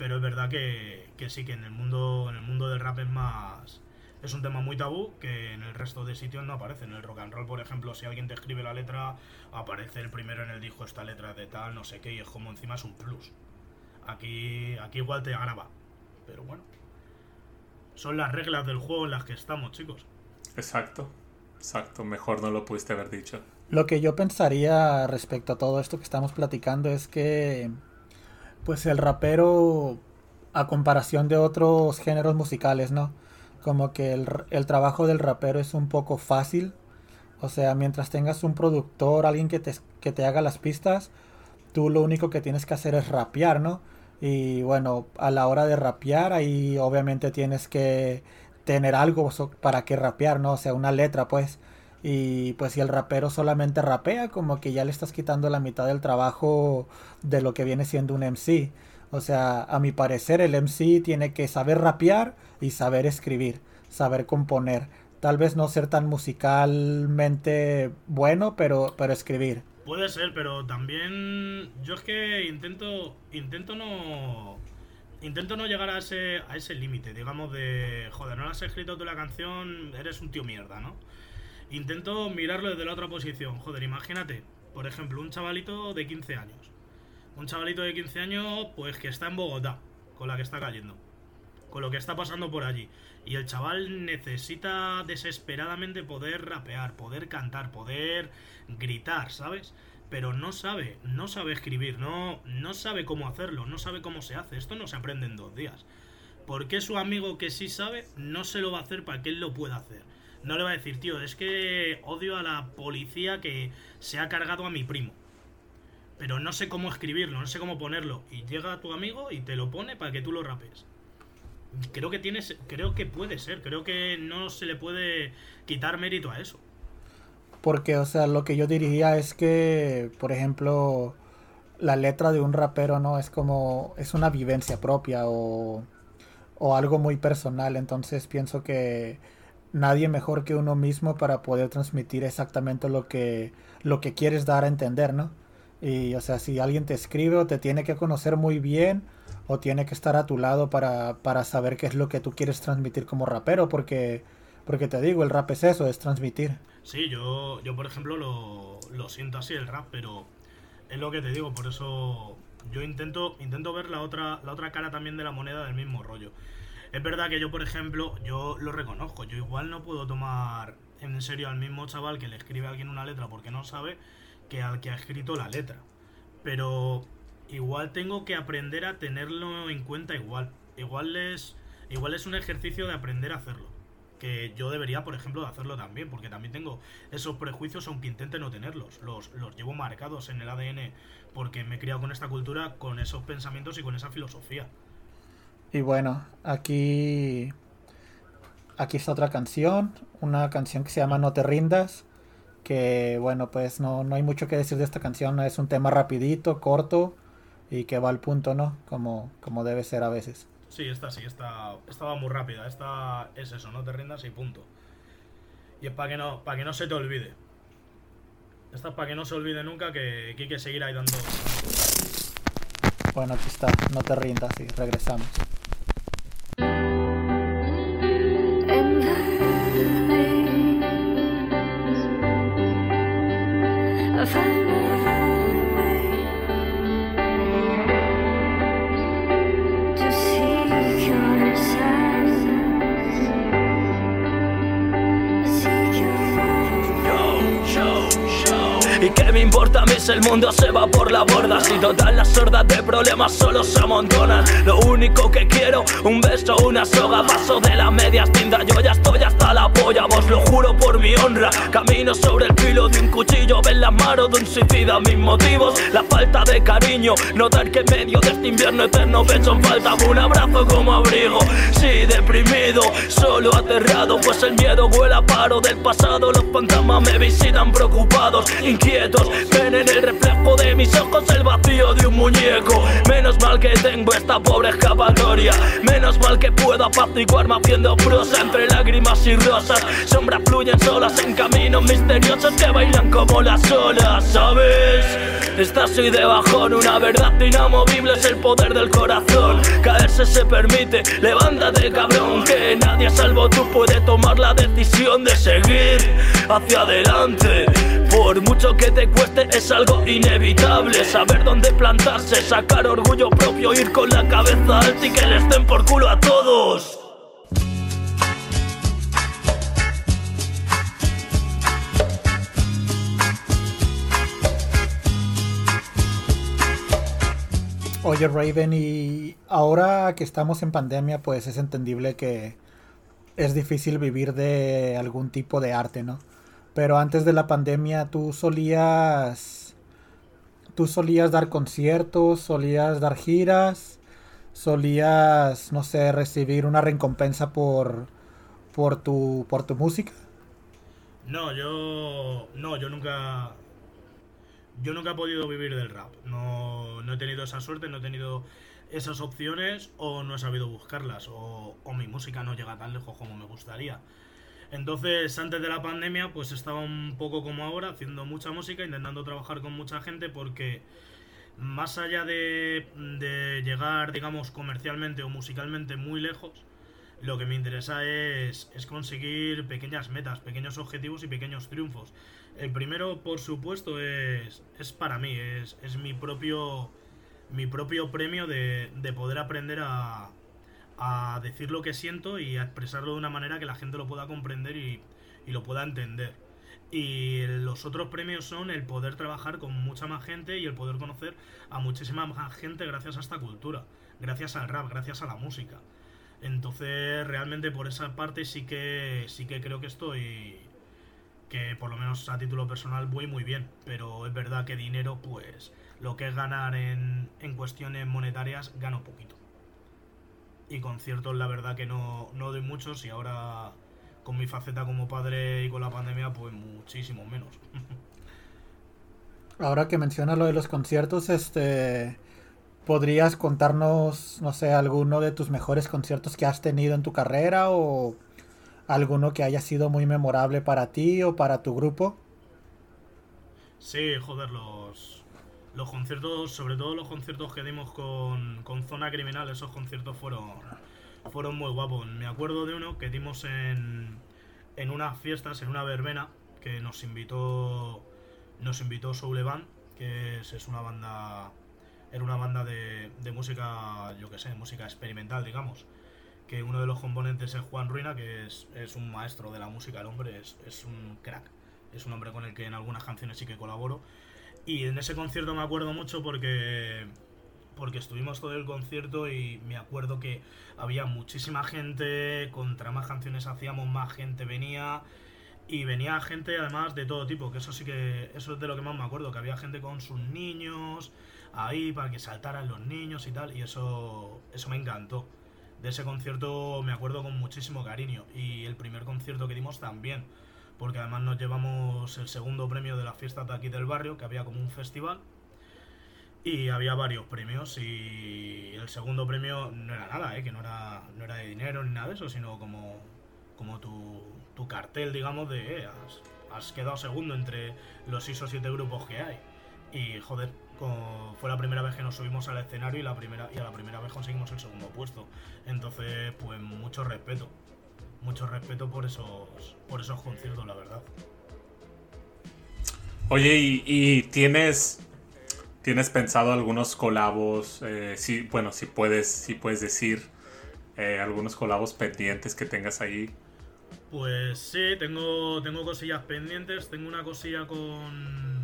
Pero es verdad que, sí, que en el mundo, en el mundo del rap es más. Es un tema muy tabú que en el resto de sitios no aparece. En el rock and roll, por ejemplo, si alguien te escribe la letra, aparece el primero en el disco esta letra de tal, no sé qué, y es como encima es un plus. Aquí, aquí igual te agrava. Pero bueno. Son las reglas del juego en las que estamos, chicos. Exacto. Exacto. Mejor no lo pudiste haber dicho. Lo que yo pensaría respecto a todo esto que estamos platicando es que pues el rapero a comparación de otros géneros musicales, ¿no? Como que el, trabajo del rapero es un poco fácil. O sea, mientras tengas un productor, alguien que te, que te haga las pistas, tú lo único que tienes que hacer es rapear, ¿no? Y bueno, a la hora de rapear, ahí obviamente tienes que tener algo para que rapear, ¿no? O sea, una letra, pues. Y pues si el rapero solamente rapea, como que ya le estás quitando la mitad del trabajo de lo que viene siendo un MC. O sea, a mi parecer el MC tiene que saber rapear y saber escribir, saber componer. Tal vez no ser tan musicalmente bueno, pero, pero escribir. Puede ser, pero también yo es que intento intento no intento no llegar a ese a ese límite, digamos de, joder, no has escrito tú la canción, eres un tío mierda, ¿no? Intento mirarlo desde la otra posición. Joder, imagínate, por ejemplo, un chavalito de 15 años. Un chavalito de 15 años, pues que está en Bogotá, con la que está cayendo. Con lo que está pasando por allí. Y el chaval necesita desesperadamente poder rapear, poder cantar, poder gritar, ¿sabes? Pero no sabe, no sabe escribir, no, no sabe cómo hacerlo, no sabe cómo se hace. Esto no se aprende en dos días. ¿Por qué su amigo que sí sabe no se lo va a hacer para que él lo pueda hacer? No le va a decir, tío, es que odio a la policía que se ha cargado a mi primo. Pero no sé cómo escribirlo, no sé cómo ponerlo. Y llega tu amigo y te lo pone para que tú lo rapes. Creo que tienes, creo que puede ser, creo que no se le puede quitar mérito a eso. Porque, o sea, lo que yo diría es que, por ejemplo, la letra de un rapero no es como, es una vivencia propia o o algo muy personal. Entonces pienso que nadie mejor que uno mismo para poder transmitir exactamente lo que, lo que quieres dar a entender, ¿no? Y o sea, si alguien te escribe o te tiene que conocer muy bien o tiene que estar a tu lado para, para saber qué es lo que tú quieres transmitir como rapero, porque, porque te digo, el rap es eso, es transmitir. Sí, yo, yo por ejemplo lo, lo siento así el rap, pero es lo que te digo, por eso yo intento, intento ver la otra, la otra cara también de la moneda del mismo rollo. Es verdad que yo, por ejemplo, yo lo reconozco, yo igual no puedo tomar en serio al mismo chaval que le escribe a alguien una letra porque no sabe que al que ha escrito la letra. Pero igual tengo que aprender a tenerlo en cuenta igual. Igual es, igual es un ejercicio de aprender a hacerlo. Que yo debería, por ejemplo, de hacerlo también, porque también tengo esos prejuicios, aunque intente no tenerlos. Los, los llevo marcados en el ADN porque me he criado con esta cultura, con esos pensamientos y con esa filosofía. Y bueno, aquí aquí está otra canción, una canción que se llama No te rindas, que bueno, pues no, no hay mucho que decir de esta canción, es un tema rapidito, corto y que va al punto, ¿no? Como, como debe ser a veces. Sí, esta sí, esta, esta va muy rápida, esta es eso, no te rindas y punto. Y es para que no, para que no se te olvide. Esta es para que no se olvide nunca que, que hay que seguir ahí dando. Bueno, aquí está, no te rindas y regresamos. ¿Qué me importa a mí si el mundo se va por la borda? Si todas las sordas de problemas solo se amontonan. Lo único que quiero, un beso, una soga Paso de la media tinta, yo ya estoy hasta la polla Vos lo juro por mi honra. Camino sobre el filo de un cuchillo Ven la mano de un suicida. Mis motivos, la falta de cariño. Notar que en medio de este invierno eterno Me hecho falta. Un abrazo como abrigo Sí, deprimido, solo aterrado. Pues el miedo huele a paro del pasado. Los fantasmas me visitan preocupados, Ven en el reflejo de mis ojos el vacío de un muñeco. Menos mal que tengo esta pobre escapatoria. Menos mal que puedo apaciguarme haciendo prosa Entre lágrimas y rosas. Sombras fluyen solas en caminos misteriosos Que bailan como las olas, ¿sabes? Estás hoy de bajón, una verdad inamovible es el poder del corazón. Caerse se permite, levántate cabrón Que nadie salvo tú puede tomar la decisión de seguir hacia adelante Por mucho que te cueste es algo inevitable Saber dónde plantarse, sacar orgullo propio, ir con la cabeza alta y que les den por culo a todos. Oye Raven, y ahora que estamos en pandemia, pues es entendible que es difícil vivir de algún tipo de arte, ¿no? Pero antes de la pandemia tú solías tú solías dar conciertos, solías dar giras, solías, no sé, recibir una recompensa por por tu por tu música. No, yo no, yo nunca yo nunca he podido vivir del rap. No, no he tenido esa suerte, no he tenido esas opciones o no he sabido buscarlas o, o mi música no llega tan lejos como me gustaría. Entonces, antes de la pandemia, pues estaba un poco como ahora, haciendo mucha música, intentando trabajar con mucha gente, porque más allá de, llegar, digamos, comercialmente o musicalmente muy lejos, lo que me interesa es, es, conseguir pequeñas metas, pequeños objetivos y pequeños triunfos. El primero, por supuesto, es, es para mí, es, es mi propio mi propio premio de, de poder aprender a, a decir lo que siento y a expresarlo de una manera que la gente lo pueda comprender y, lo pueda entender. Y los otros premios son el poder trabajar con mucha más gente y el poder conocer a muchísima más gente gracias a esta cultura, gracias al rap, gracias a la música. Entonces, realmente por esa parte sí que sí que creo que estoy que por lo menos a título personal voy muy bien, pero es verdad que dinero pues lo que es ganar en, en cuestiones monetarias gano poquito y conciertos la verdad que no, no doy muchos y ahora con mi faceta como padre y con la pandemia pues muchísimo menos. <laughs> Ahora que menciona lo de los conciertos, este ¿podrías contarnos, no sé, alguno de tus mejores conciertos que has tenido en tu carrera o alguno que haya sido muy memorable para ti o para tu grupo? Sí, joder, los, los conciertos, sobre todo los conciertos que dimos con, con Zona Criminal, esos conciertos fueron, fueron muy guapos. Me acuerdo de uno que dimos en, en unas fiestas, en una verbena, que nos invitó nos invitó Soul Band, que es, es una banda era una banda de, de música, yo que sé, música experimental, digamos. Que uno de los componentes es Juan Ruina, que es, es un maestro de la música, el hombre es, es un crack. Es un hombre con el que en algunas canciones sí que colaboro. Y en ese concierto me acuerdo mucho porque porque estuvimos todo el concierto y me acuerdo que había muchísima gente, contra más canciones hacíamos, más gente venía. Y venía gente además de todo tipo, que eso sí que, eso es de lo que más me acuerdo, que había gente con sus niños ahí para que saltaran los niños y tal, y eso, eso me encantó. De ese concierto me acuerdo con muchísimo cariño, y el primer concierto que dimos también, porque además nos llevamos el segundo premio de la fiesta de aquí del barrio, que había como un festival, y había varios premios y el segundo premio no era nada, ¿eh? que no era, no era de dinero ni nada de eso, sino como, como tu, tu cartel, digamos, de eh, has, quedado segundo entre los 6 o 7 grupos que hay. Y joder, como fue la primera vez que nos subimos al escenario y, la primera, y a la primera vez conseguimos el segundo puesto. Entonces, pues mucho respeto. Mucho respeto por esos, por esos conciertos, la verdad. Oye, ¿y, y tienes ¿Tienes pensado algunos colabos? Eh, sí, bueno, si puedes, si puedes decir eh, algunos colabos pendientes que tengas ahí. Pues sí, tengo, tengo cosillas pendientes. Tengo una cosilla con.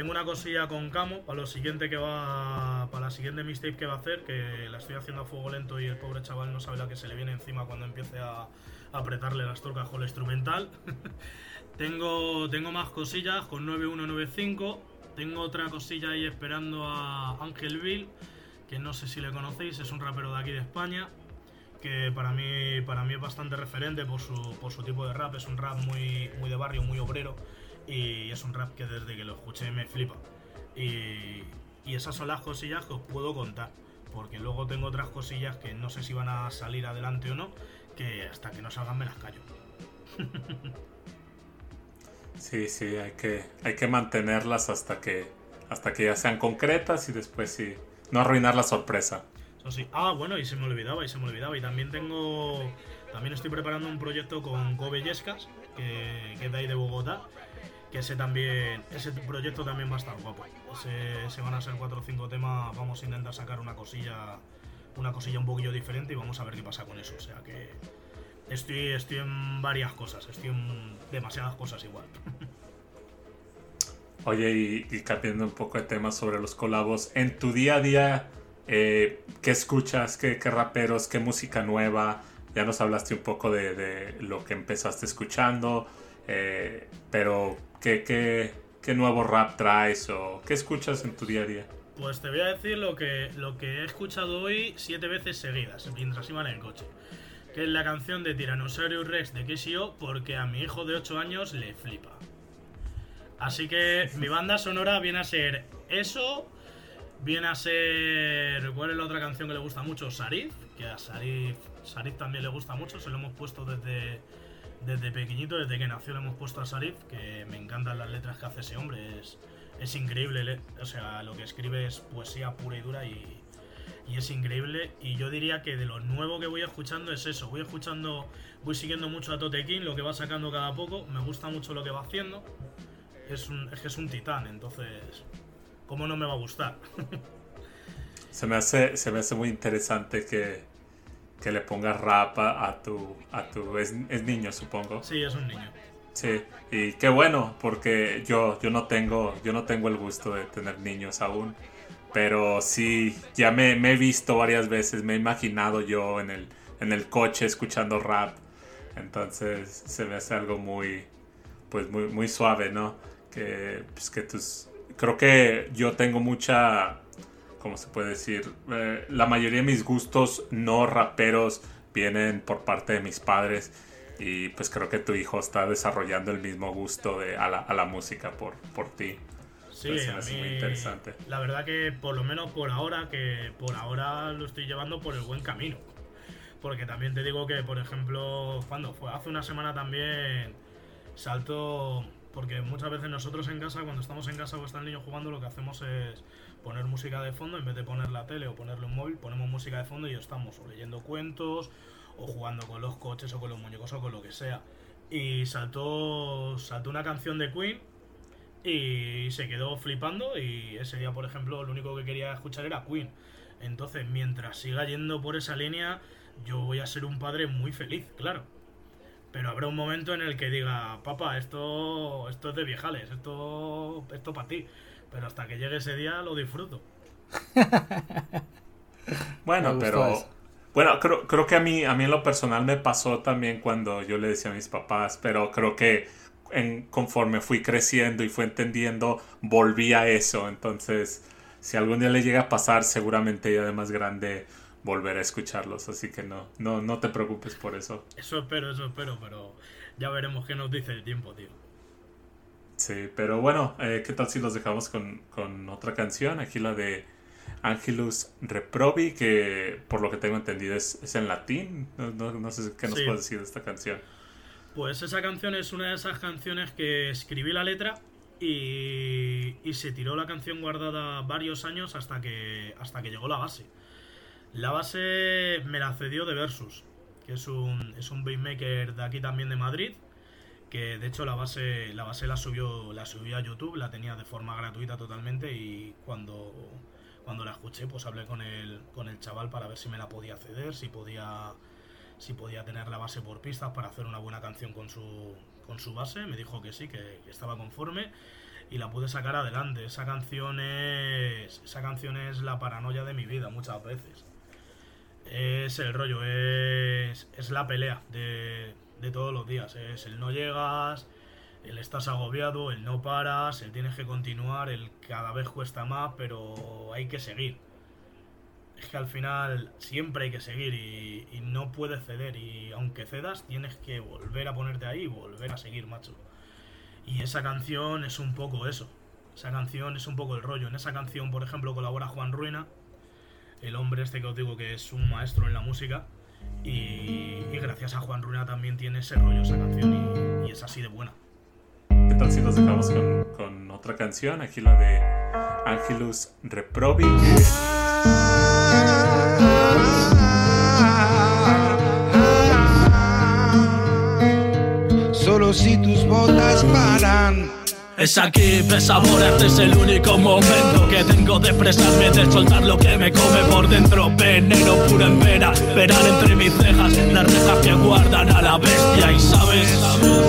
Tengo una cosilla con Camo para lo siguiente que va. Para la siguiente mixtape que va a hacer, que la estoy haciendo a fuego lento y el pobre chaval no sabe la que se le viene encima cuando empiece a, apretarle las torcas con el instrumental. <laughs> tengo, tengo más cosillas con 9195 tengo otra cosilla ahí esperando a Ángel Bill, que no sé si le conocéis, es un rapero de aquí de España, que para mí, para mí es bastante referente por su, por su tipo de rap, es un rap muy, muy de barrio, muy obrero, y es un rap que desde que lo escuché me flipa. Y, y esas son las cosillas que os puedo contar, porque luego tengo otras cosillas que no sé si van a salir adelante o no, que hasta que no salgan me las callo. <laughs> Sí, sí, hay que, hay que mantenerlas hasta que, hasta que ya sean concretas y después sí, no arruinar la sorpresa. Eso sí. Ah, bueno, y se me olvidaba, y se me olvidaba. Y también tengo, también estoy preparando un proyecto con Kobe Yescas, que, que es de ahí de Bogotá, que ese también, ese proyecto también va a estar guapo. Ese, ese van a ser cuatro o cinco temas, vamos a intentar sacar una cosilla, una cosilla un poquillo diferente y vamos a ver qué pasa con eso. O sea que Estoy, estoy en varias cosas, estoy en demasiadas cosas igual. <laughs> Oye, y, cambiando un poco de tema sobre los colabos, en tu día a día, eh, ¿qué escuchas? ¿Qué, ¿Qué, raperos? ¿Qué música nueva? Ya nos hablaste un poco de, de lo que empezaste escuchando, eh, pero ¿qué, qué, ¿qué nuevo rap traes o qué escuchas en tu día a día? Pues te voy a decir lo que, lo que he escuchado hoy siete veces seguidas, mientras iba en el coche que es la canción de Tyrannosaurus Rex de KCO, porque a mi hijo de 8 años le flipa. Así que mi banda sonora viene a ser eso, viene a ser... ¿Cuál es la otra canción que le gusta mucho? Sarif, que a Sarif, Sarif también le gusta mucho, se lo hemos puesto desde, desde pequeñito, desde que nació le hemos puesto a Sarif, que me encantan las letras que hace ese hombre, es, es increíble, o sea, lo que escribe es poesía pura y dura y y es increíble. Y yo diría que de lo nuevo que voy escuchando es eso. Voy escuchando, voy siguiendo mucho a Totequín, lo que va sacando cada poco. Me gusta mucho lo que va haciendo. Es, es que es un titán, entonces, ¿cómo no me va a gustar? <laughs> se, me hace, se me hace muy interesante que, que le pongas rap a tu... A tu es, es niño, supongo. Sí, es un niño. Sí, y qué bueno, porque yo, yo, no tengo, yo no tengo el gusto de tener niños aún. Pero sí, ya me, me, he visto varias veces, me he imaginado yo en el, en el coche escuchando rap. Entonces se me hace algo muy, pues muy, muy suave, ¿no? Que, pues que tus... Creo que yo tengo mucha, ¿cómo se puede decir? Eh, la mayoría de mis gustos no raperos vienen por parte de mis padres. Y pues creo que tu hijo está desarrollando el mismo gusto de, a, la, a la música por, por ti. Sí, a mí, interesante. La verdad que por lo menos por ahora, que por ahora lo estoy llevando por el buen camino. Porque también te digo que, por ejemplo, cuando fue hace una semana también salto porque muchas veces nosotros en casa, cuando estamos en casa o está el niño jugando, lo que hacemos es poner música de fondo, en vez de poner la tele o ponerle un móvil, ponemos música de fondo y estamos o leyendo cuentos, o jugando con los coches, o con los muñecos, o con lo que sea. Y saltó, saltó una canción de Queen y se quedó flipando y ese día, por ejemplo, lo único que quería escuchar era Queen. Entonces, mientras siga yendo por esa línea, yo voy a ser un padre muy feliz, claro. Pero habrá un momento en el que diga, papá, esto, esto es de viejales, esto, esto para ti. Pero hasta que llegue ese día lo disfruto. <laughs> bueno, pero... Bueno, creo, creo que a mí, a mí en lo personal me pasó también cuando yo le decía a mis papás, pero creo que en, conforme fui creciendo y fui entendiendo, volví a eso. Entonces, si algún día le llega a pasar, seguramente ya de más grande volver a escucharlos, así que no, no, no te preocupes por eso. Eso espero, eso espero, pero ya veremos qué nos dice el tiempo, tío. Sí, pero bueno, eh, ¿qué tal si los dejamos con, otra canción? Aquí la de Angelus Reprobi, que por lo que tengo entendido es, en latín. No, sé qué nos puedes decir de esta canción. Pues esa canción es una de esas canciones que escribí la letra y, y se tiró la canción guardada varios años hasta que, hasta que llegó la base. La base me la cedió de Versus, que es un, es un beatmaker de aquí también de Madrid, que de hecho la base la base la subió la subió a YouTube, la tenía de forma gratuita totalmente y cuando cuando la escuché pues hablé con el con el chaval para ver si me la podía ceder, si podía si podía tener la base por pistas para hacer una buena canción con su con su base, me dijo que sí, que, que estaba conforme y la pude sacar adelante. Esa canción es esa canción es la paranoia de mi vida muchas veces es el rollo, es, es la pelea de, de, todos los días. Es el no llegas, el estás agobiado, el no paras, el tienes que continuar, el cada vez cuesta más, pero hay que seguir. Es que al final siempre hay que seguir y, y no puedes ceder. Y aunque cedas, tienes que volver a ponerte ahí y volver a seguir, macho. Y esa canción es un poco eso. Esa canción es un poco el rollo. En esa canción, por ejemplo, colabora Juan Ruina el hombre este que os digo que es un maestro en la música. Y, gracias a Juan Runa también tiene ese rollo esa canción y, es así de buena. ¿Qué tal si nos dejamos con, otra canción? Aquí la de Angelus Reprobi. Solo si tus botas paran es aquí, pesa amor, este es el único momento que tengo de expresarme, de soltar lo que me come por dentro. Veneno puro en pena, verán entre mis cejas las rejas que guardan a la bestia. Y sabes,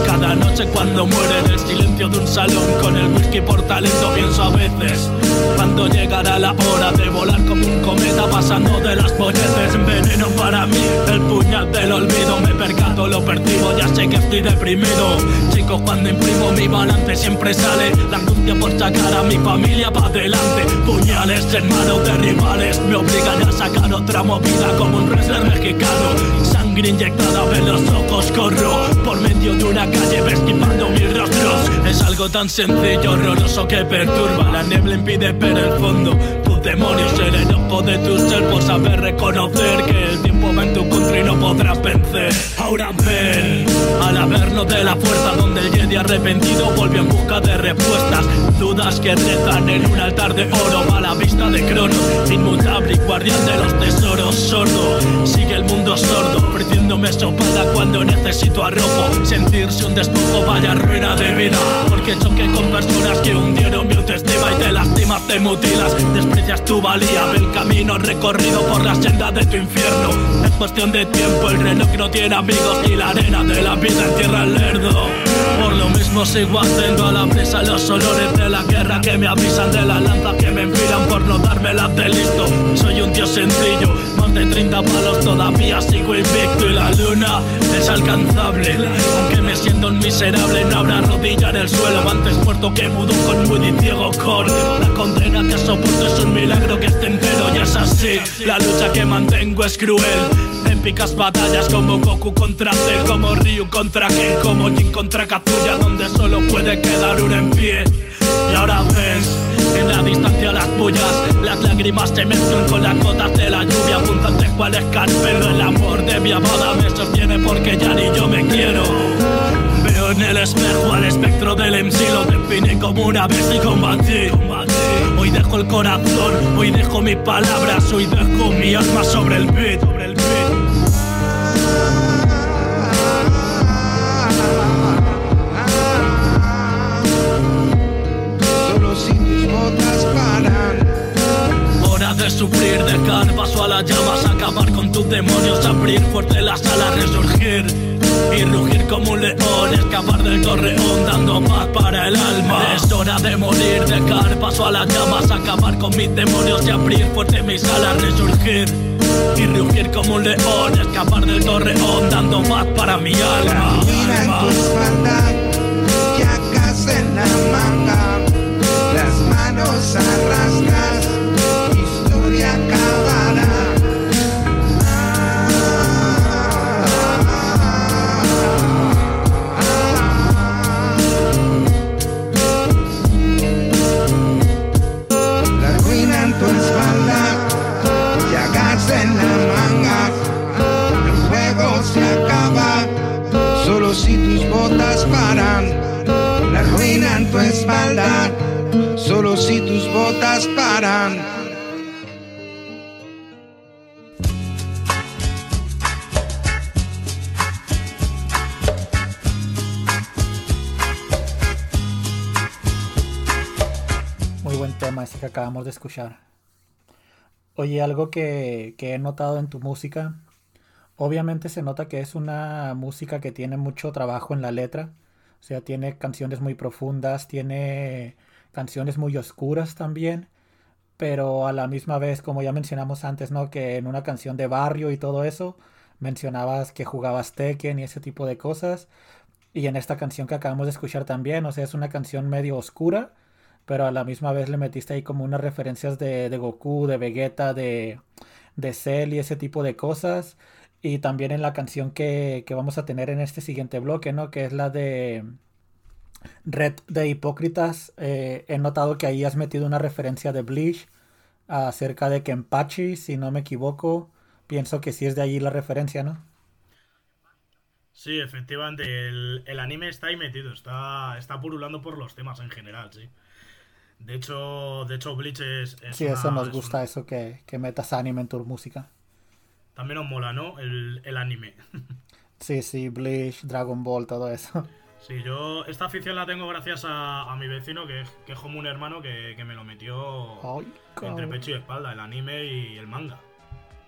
cada noche cuando muere en el silencio de un salón con el whisky por talento, pienso a veces. Cuando llegará la hora de volar como un cometa pasando de las polletes Veneno para mí, el puñal del olvido Me percato, lo percibo, ya sé que estoy deprimido Chicos, cuando imprimo mi balance siempre la angustia por sacar a mi familia para adelante. Puñales en manos de rivales me obligan a sacar otra movida como un wrestler mexicano. Sangre inyectada en los ojos corro por medio de una calle vestimando mis rostros. Es algo tan sencillo, horroroso que perturba. La niebla impide ver el fondo. Tus demonios, el enojo de tu ser por saber reconocer que el tiempo va en tu contra no podrás vencer. Ahora ven al habernos de la fuerza donde el Jedi arrepentido volvió en busca de respuestas. Dudas que rezan en un altar de oro a la vista de Cronos. Inmutable y guardián de los tesoros. Sordo, sigue el mundo sordo. Ofreciéndome sopada cuando necesito arrojo. Sentirse un despojo, vaya ruina de vida. Porque choque con personas que hundieron mi autoestima y te lastimas, te mutilas. Desprecias tu valía, el camino recorrido por la senda de tu infierno. Es cuestión de tiempo, el reloj no tiene amigos y la arena de la vida entierra el lerdo. Por lo mismo sigo haciendo a la prisa los olores de la guerra que me avisan de la lanza inspiran por no darme de listo. Soy un tío sencillo, más de 30 palos todavía sigo invicto y la luna es alcanzable. Aunque me siento un miserable, no habrá rodilla en el suelo. Antes muerto que mudo con muy ciego con la condena que soporto es un milagro que esté entero y es así. La lucha que mantengo es cruel épicas batallas como Goku contra Cell, como Ryu contra Ken, como Jin contra Kazuya, donde solo puede quedar uno en pie. Y ahora ves la distancia las pullas, las lágrimas se mezclan con las gotas de la lluvia, apuntantes cual escarpelo. El amor de mi amada me sostiene porque ya ni yo me quiero. Veo en el espejo al espectro del MC, lo define como una vez y combatí. Hoy dejo el corazón, hoy dejo mis palabras, hoy dejo mi alma. Sobre el beat. De sufrir, dejar paso a las llamas, acabar con tus demonios, abrir fuerte las alas, resurgir. Y rugir como un león, escapar del torreón, dando paz para el alma. Es hora de morir, dejar paso a las llamas, acabar con mis demonios. Y abrir fuerte mis alas, resurgir. Y rugir como un león, escapar del torreón, dando paz para mi alma. Mira en tu espalda, llagas en la manga, las manos arrastras, Muy buen tema ese que acabamos de escuchar. Oye, algo que he notado en tu música, obviamente se nota que es una música que tiene mucho trabajo en la letra, o sea, tiene canciones muy profundas, tiene canciones muy oscuras también, pero a la misma vez, como ya mencionamos antes, ¿no? Que en una canción de barrio y todo eso, mencionabas que jugabas Tekken y ese tipo de cosas, y en esta canción que acabamos de escuchar también, o sea, es una canción medio oscura, pero a la misma vez le metiste ahí como unas referencias de, de Goku, de Vegeta, de, de Cell y ese tipo de cosas. Y también en la canción que, que vamos a tener en este siguiente bloque, ¿no? Que es la de Red de Hipócritas. eh, he notado que ahí has metido una referencia de Bleach acerca de Kenpachi, si no me equivoco. Pienso que sí es de allí la referencia, ¿no? Sí, efectivamente, el, el anime está ahí metido, está, está purulando por los temas en general, sí. De hecho, de hecho Bleach es, es Sí, una- eso nos es gusta, una- eso que, que metas anime en tu música. También nos mola, ¿no? El, el anime. <laughs> Sí, sí, Bleach, Dragon Ball, todo eso. Sí, yo esta afición la tengo gracias a, a mi vecino, que, es- que es como un hermano que, que me lo metió Ay, entre pecho y espalda, el anime y el manga.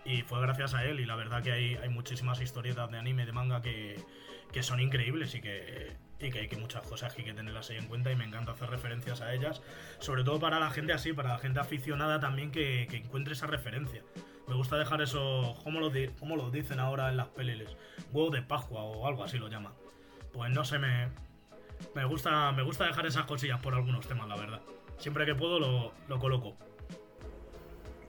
Y fue gracias a él, y la verdad que hay, hay muchísimas historietas de anime, de manga que, que son increíbles y que, y que hay que muchas cosas que hay que tenerlas ahí en cuenta y me encanta hacer referencias a ellas, sobre todo para la gente así, para la gente aficionada también que, que encuentre esa referencia. Me gusta dejar eso, ¿cómo lo, di- cómo lo dicen ahora en las peleles? Huevo de Pascua o algo así lo llaman. Pues no sé, me, me, gusta, me gusta dejar esas cosillas por algunos temas, la verdad. Siempre que puedo lo, lo coloco.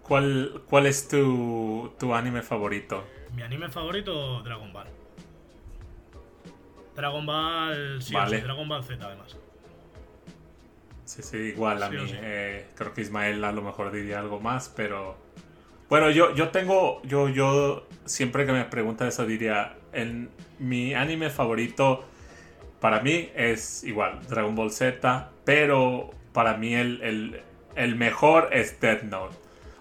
¿Cuál, cuál es tu, tu anime favorito? Mi anime favorito, Dragon Ball. Dragon Ball, sí, o sí, Dragon Ball Z además. Sí, sí, igual a Sí, mí. sí. eh, creo que Ismael a lo mejor diría algo más, pero... Bueno, yo, yo tengo, yo, yo siempre que me preguntan eso diría, en mi anime favorito para mí es igual, Dragon Ball Z, pero para mí el, el, el mejor es Death Note.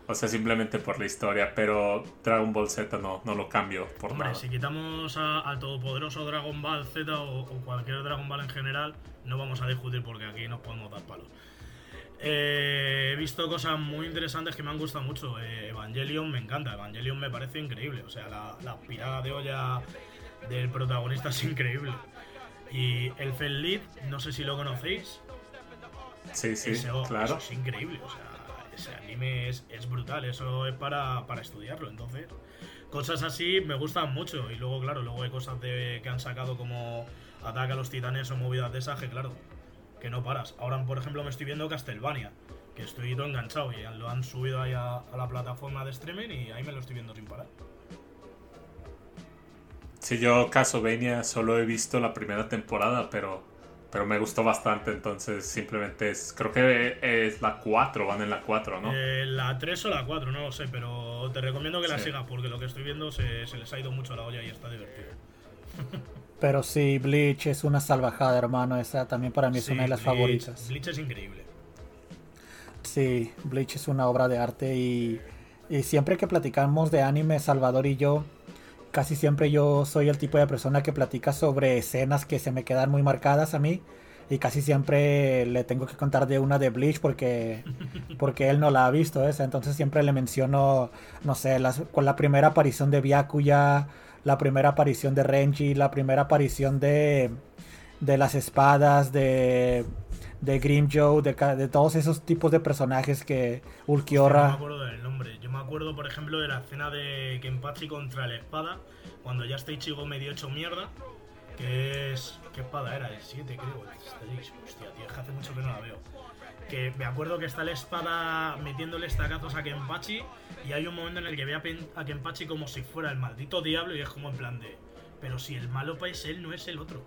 O sea, simplemente por la historia, pero Dragon Ball Z no, no lo cambio por Hombre, nada. si quitamos al todopoderoso Dragon Ball Z o, o cualquier Dragon Ball en general, no vamos a discutir porque aquí nos podemos dar palos. Eh, he visto cosas muy interesantes que me han gustado mucho. Eh, Evangelion me encanta, Evangelion me parece increíble. O sea, la, la pirada de olla del protagonista es increíble. Y el Lead, no sé si lo conocéis. Sí, sí, oh, claro. eso es increíble, o sea, ese anime es, es brutal, eso es para, para estudiarlo, entonces. Cosas así me gustan mucho. Y luego, claro, luego hay cosas de, que han sacado como Ataque a los Titanes o movidas de esas que, claro, que no paras. Ahora, por ejemplo, me estoy viendo Castlevania, que estoy todo enganchado y lo han subido ahí a, a la plataforma de streaming y ahí me lo estoy viendo sin parar. Si yo Castlevania solo he visto la primera temporada, pero pero me gustó bastante, entonces simplemente es, creo que es la 4, van en la 4, ¿no? Eh, la 3 o la 4, no lo sé, pero te recomiendo que la Sí. sigas porque lo que estoy viendo se, se les ha ido mucho la olla y está divertido. <laughs> Pero sí, Bleach es una salvajada, hermano. Esa también para mí es Sí, una de las Bleach- favoritas. Bleach es increíble. Sí, Bleach es una obra de arte y, y siempre que platicamos de anime, Salvador y yo, casi siempre yo soy el tipo de persona que platica sobre escenas que se me quedan muy marcadas a mí y casi siempre le tengo que contar de una de Bleach porque, <laughs> porque él no la ha visto esa, entonces siempre le menciono, no sé, las- con la primera aparición de Byakuya, la primera aparición de Renji, la primera aparición de, de las espadas, de, de Grim Joe, de, de todos esos tipos de personajes que Hostia, no me Ulquiorra... acuerdo del nombre. Yo me acuerdo, por ejemplo, de la escena de Kenpachi contra la espada, cuando ya está Ichigo medio hecho mierda, que es... ¿Qué espada era? El 7, creo. el 6. Hostia, tío, es que hace mucho que no la veo. Que me acuerdo que está la espada metiéndole estacazos a Kenpachi y hay un momento en el que ve a Kenpachi como si fuera el maldito diablo y es como en plan de... Pero si el malo es él, no es el otro.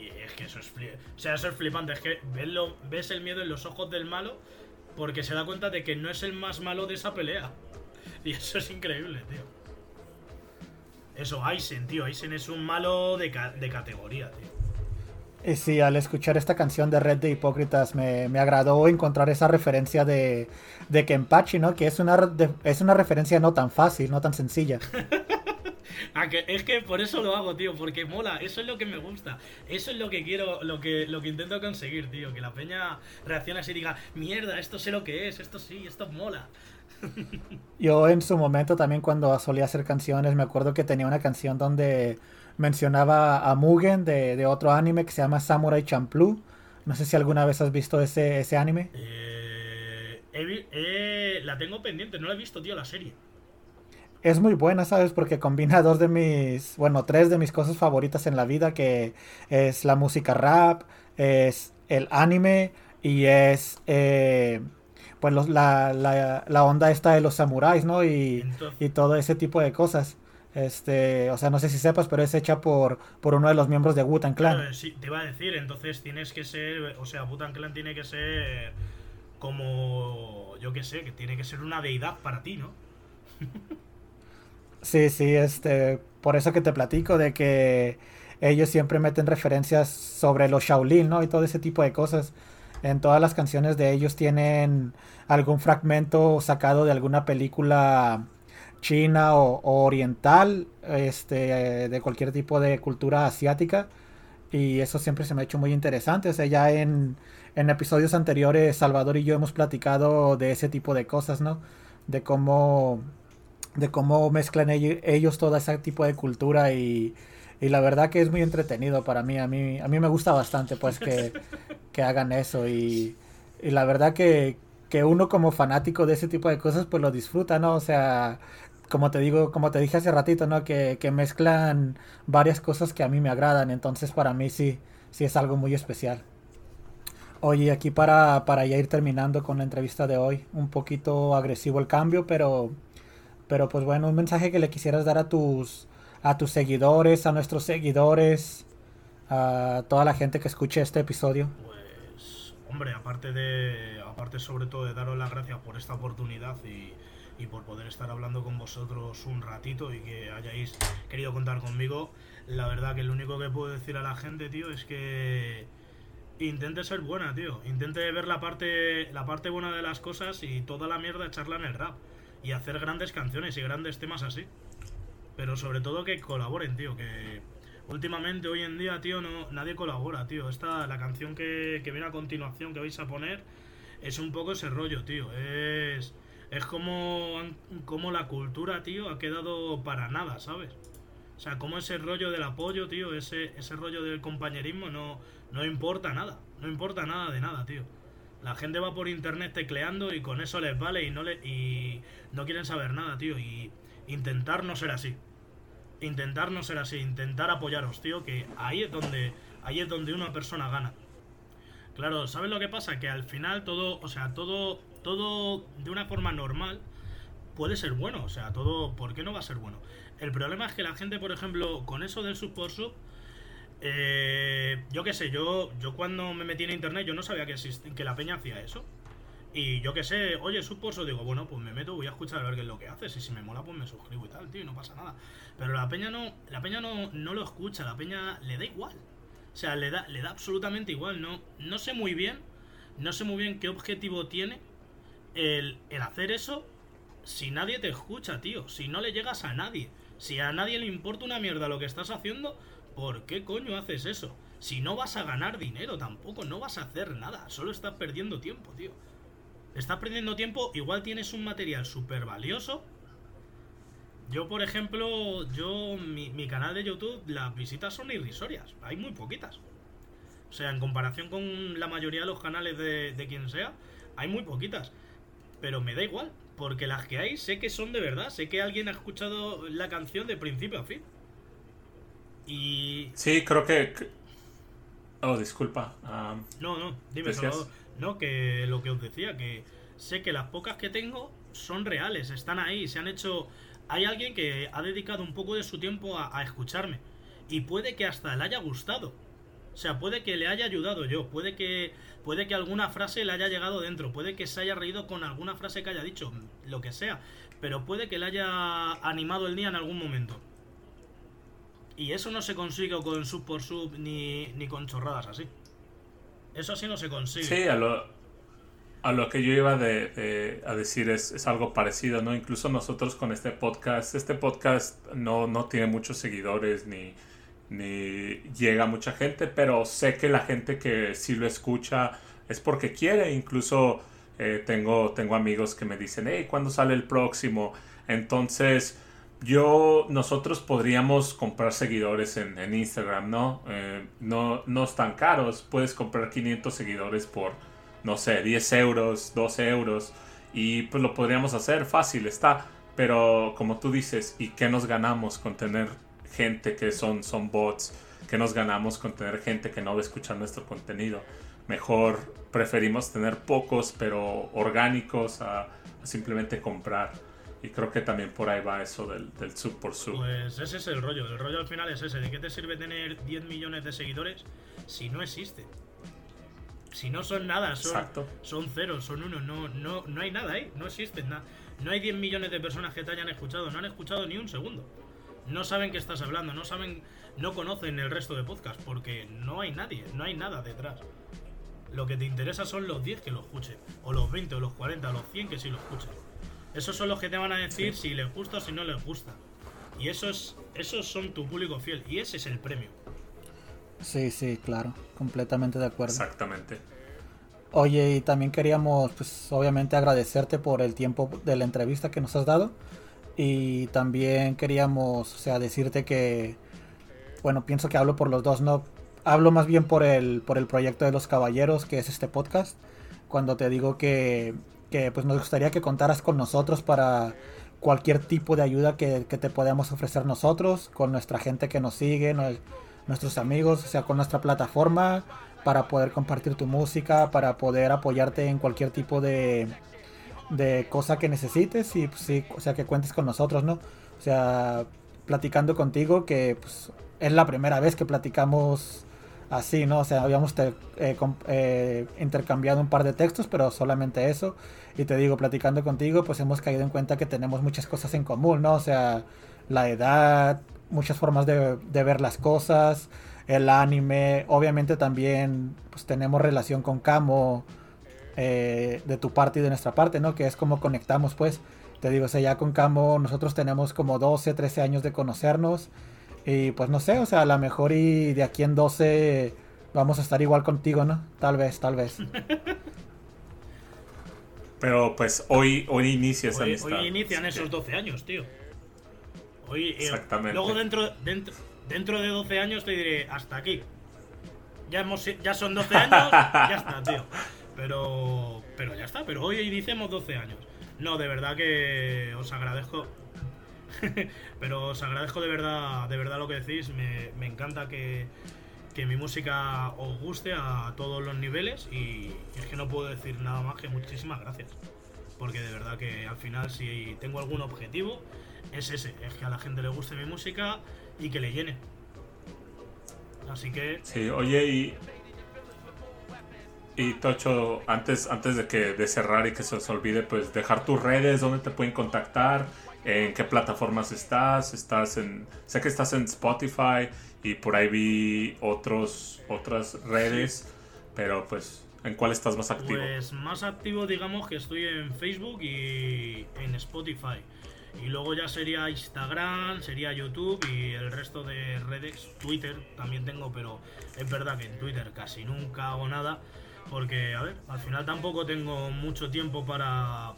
Y es que eso es, o sea, eso es flipante. Es que ves, lo- ves el miedo en los ojos del malo porque se da cuenta de que no es el más malo de esa pelea. <laughs> Y eso es increíble, tío. Eso, Aizen, tío. Aizen es un malo de, ca- de categoría, tío. Y sí, al escuchar esta canción de Red de Hipócritas me, me agradó encontrar esa referencia de, de Kenpachi, ¿no? Que es una, de- es una referencia no tan fácil, no tan sencilla. <laughs> Ah, que- es que por eso lo hago, tío, porque mola, eso es lo que me gusta, eso es lo que quiero, lo que, lo que intento conseguir, tío, que la peña reaccione así y diga, mierda, esto sé lo que es, esto sí, esto mola. <laughs> Yo en su momento también cuando solía hacer canciones, me acuerdo que tenía una canción donde mencionaba a Mugen de, de otro anime que se llama Samurai Champloo. No sé si alguna vez has visto ese, ese anime. Eh, eh, la tengo pendiente, no la he visto, tío, la serie. Es muy buena, ¿sabes? Porque combina dos de mis, bueno, tres de mis cosas favoritas en la vida, que es la música rap, es el anime y es, eh, pues, los- la, la, la onda esta de los samuráis, ¿no? Y, y todo ese tipo de cosas. Este, o sea, no sé si sepas, pero es hecha por, por uno de los miembros de Wu-Tang Clan. Te iba a decir, entonces tienes que ser, o sea, Butan Clan tiene que ser como, yo qué sé, que tiene que ser una deidad para ti, ¿no? <laughs> Sí, sí, este, por eso que te platico de que ellos siempre meten referencias sobre los Shaolin, ¿no? Y todo ese tipo de cosas. En todas las canciones de ellos tienen algún fragmento sacado de alguna película china o, o oriental, este, de cualquier tipo de cultura asiática. Y eso siempre se me ha hecho muy interesante. O sea, ya en, en episodios anteriores, Salvador y yo hemos platicado de ese tipo de cosas, ¿no? De cómo de cómo mezclan ello- ellos todo ese tipo de cultura y, y la verdad que es muy entretenido para mí. A mí, a mí me gusta bastante pues que, <laughs> que hagan eso y, y la verdad que, que uno como fanático de ese tipo de cosas pues lo disfruta, ¿no? O sea, como te digo, como te dije hace ratito, ¿no? Que, que mezclan varias cosas que a mí me agradan, entonces para mí sí, sí es algo muy especial. Oye, aquí para, para ya ir terminando con la entrevista de hoy, un poquito agresivo el cambio, pero pero pues bueno, un mensaje que le quisieras dar a tus a tus seguidores, a nuestros seguidores, a toda la gente que escuche este episodio. Pues, hombre, aparte de, aparte sobre todo de daros las gracias por esta oportunidad y, y por poder estar hablando con vosotros un ratito y que hayáis querido contar conmigo, la verdad que lo único que puedo decir a la gente, tío, es que intente ser buena, tío. Intente ver la parte, la parte buena de las cosas y toda la mierda echarla en el rap. Y hacer grandes canciones y grandes temas así. Pero sobre todo que colaboren, tío. Que últimamente, hoy en día, tío, no, nadie colabora, tío. Esta, la canción que, que viene a continuación que vais a poner es un poco ese rollo, tío. Es, es como, como la cultura, tío, ha quedado para nada, ¿sabes? O sea, como ese rollo del apoyo, tío, ese, ese rollo del compañerismo no, no importa nada. No importa nada de nada, tío. La gente va por internet tecleando y con eso les vale y no le y no quieren saber nada, tío. Y intentar no ser así. Intentar no ser así, intentar apoyaros, tío, que ahí es donde ahí es donde una persona gana. Claro, ¿sabes lo que pasa? Que al final todo, o sea, todo todo de una forma normal puede ser bueno, o sea, todo, ¿por qué no va a ser bueno? El problema es que la gente, por ejemplo, con eso del sub por sub, Eh, yo qué sé, yo, yo cuando me metí en internet yo no sabía que, que la peña hacía eso. Y yo qué sé, oye, suposo, digo, bueno, pues me meto, voy a escuchar a ver qué es lo que haces. Y si me mola, pues me suscribo y tal, tío, y no pasa nada. Pero la peña no, la peña no, no lo escucha, la peña le da igual. O sea, le da, le da absolutamente igual. No, no sé muy bien, no sé muy bien qué objetivo tiene el, el hacer eso si nadie te escucha, tío. Si no le llegas a nadie. Si a nadie le importa una mierda lo que estás haciendo, ¿por qué coño haces eso? Si no vas a ganar dinero tampoco, no vas a hacer nada, solo estás perdiendo tiempo, tío. Estás perdiendo tiempo, igual tienes un material súper valioso. Yo, por ejemplo, yo, mi, canal de YouTube, las visitas son irrisorias, hay muy poquitas. O sea, en comparación con la mayoría de los canales de, de quien sea, hay muy poquitas. Pero me da igual, porque las que hay sé que son de verdad, sé que alguien ha escuchado la canción de principio a fin. Y... Sí, creo que... Oh, disculpa. no, no, dime, solo, No, que lo que os decía, que sé que las pocas que tengo son reales, están ahí, se han hecho... Hay alguien que ha dedicado un poco de su tiempo a escucharme. Y puede que hasta le haya gustado. O sea, puede que le haya ayudado yo, puede que, puede que alguna frase le haya llegado dentro, puede que se haya reído con alguna frase que haya dicho, lo que sea, pero puede que le haya animado el día en algún momento. Y eso no se consigue con sub por sub ni, ni con chorradas así. Eso sí no se consigue. Sí, a lo, a lo que yo iba de, a decir es, es, algo parecido, ¿no? Incluso nosotros con este podcast, este podcast no, no tiene muchos seguidores ni ni llega mucha gente, pero sé que la gente que sí lo escucha es porque quiere. Incluso eh, tengo, tengo amigos que me dicen, hey, ¿cuándo sale el próximo? Entonces, yo, nosotros podríamos comprar seguidores en, Instagram, ¿no? Eh, ¿no? No están caros, puedes comprar 500 seguidores por, no sé, 10 euros, 12 euros, y pues lo podríamos hacer, fácil está. Pero como tú dices, ¿y qué nos ganamos con tener gente que son, son bots, que nos ganamos con tener gente que no va a escuchar nuestro contenido. Mejor preferimos tener pocos, pero orgánicos, a, simplemente comprar. Y creo que también por ahí va eso del, del sub por sub. Pues ese es el rollo. El rollo al final es ese. ¿De qué te sirve tener 10 millones de seguidores si no existe? Si no son nada, son, son cero, son uno. No, no, no hay nada ahí. No existe nada. No hay 10 millones de personas que te hayan escuchado. No han escuchado ni un segundo no saben qué estás hablando, no saben, no conocen el resto de podcast porque no hay nadie, no hay nada detrás. Lo que te interesa son los 10 que lo escuchen, o los 20, o los 40, o los 100 que sí lo escuchen. Esos son los que te van a decir si les gusta o si no les gusta. Y esos, esos son tu público fiel, y ese es el premio. Sí, sí, claro, completamente de acuerdo. Exactamente. Oye, y también queríamos, pues, obviamente agradecerte por el tiempo de la entrevista que nos has dado. Y también queríamos, o sea, decirte que, bueno, pienso que hablo por los dos, no, hablo más bien por el, por el proyecto de los caballeros, que es este podcast, cuando te digo que, que pues nos gustaría que contaras con nosotros para cualquier tipo de ayuda que, que te podamos ofrecer nosotros, con nuestra gente que nos sigue, nuestros amigos, o sea, con nuestra plataforma, para poder compartir tu música, para poder apoyarte en cualquier tipo de, de cosa que necesites y pues, sí, o sea, que cuentes con nosotros, ¿no? O sea, platicando contigo, que pues, es la primera vez que platicamos así, ¿no? O sea, habíamos eh, eh, intercambiado un par de textos, pero solamente eso. Y te digo, platicando contigo, pues hemos caído en cuenta que tenemos muchas cosas en común, ¿no? O sea, la edad, muchas formas de, ver las cosas, el anime, obviamente también pues tenemos relación con Camo, eh, de tu parte y de nuestra parte, ¿no? Que es como conectamos, pues. Te digo, o sea, ya con Camo nosotros tenemos como 12, 13 años de conocernos. Y pues no sé, o sea, a lo mejor y de aquí en 12 vamos a estar igual contigo, ¿no? Tal vez, tal vez. <laughs> Pero pues hoy, hoy inicia esa hoy, Hoy inician esos 12 años, tío. Hoy, eh, Exactamente. Luego dentro, dentro, dentro de 12 años te diré, hasta aquí. Ya, hemos, ya son 12 años, <laughs> ya está, tío. Pero, pero ya está, pero hoy iniciamos 12 años. No, de verdad que os agradezco. <laughs> pero os agradezco de verdad, de verdad lo que decís. Me, encanta que, que, mi música os guste a todos los niveles y, es que no puedo decir nada más que muchísimas gracias. Porque de verdad que al final si tengo algún objetivo es ese, es que a la gente le guste mi música y que le llene. Así que Sí, oye, y. Y Tocho, antes, antes de que de cerrar y que se os olvide, pues dejar tus redes, dónde te pueden contactar, en qué plataformas estás, estás en. Sé que estás en Spotify y por ahí vi otros otras redes, pero pues, ¿en cuál estás más activo? Pues más activo, digamos que estoy en Facebook y en Spotify. Y luego ya sería Instagram, sería YouTube y el resto de redes, Twitter también tengo, pero es verdad que en Twitter casi nunca hago nada. Porque, a ver, al final tampoco tengo mucho tiempo para,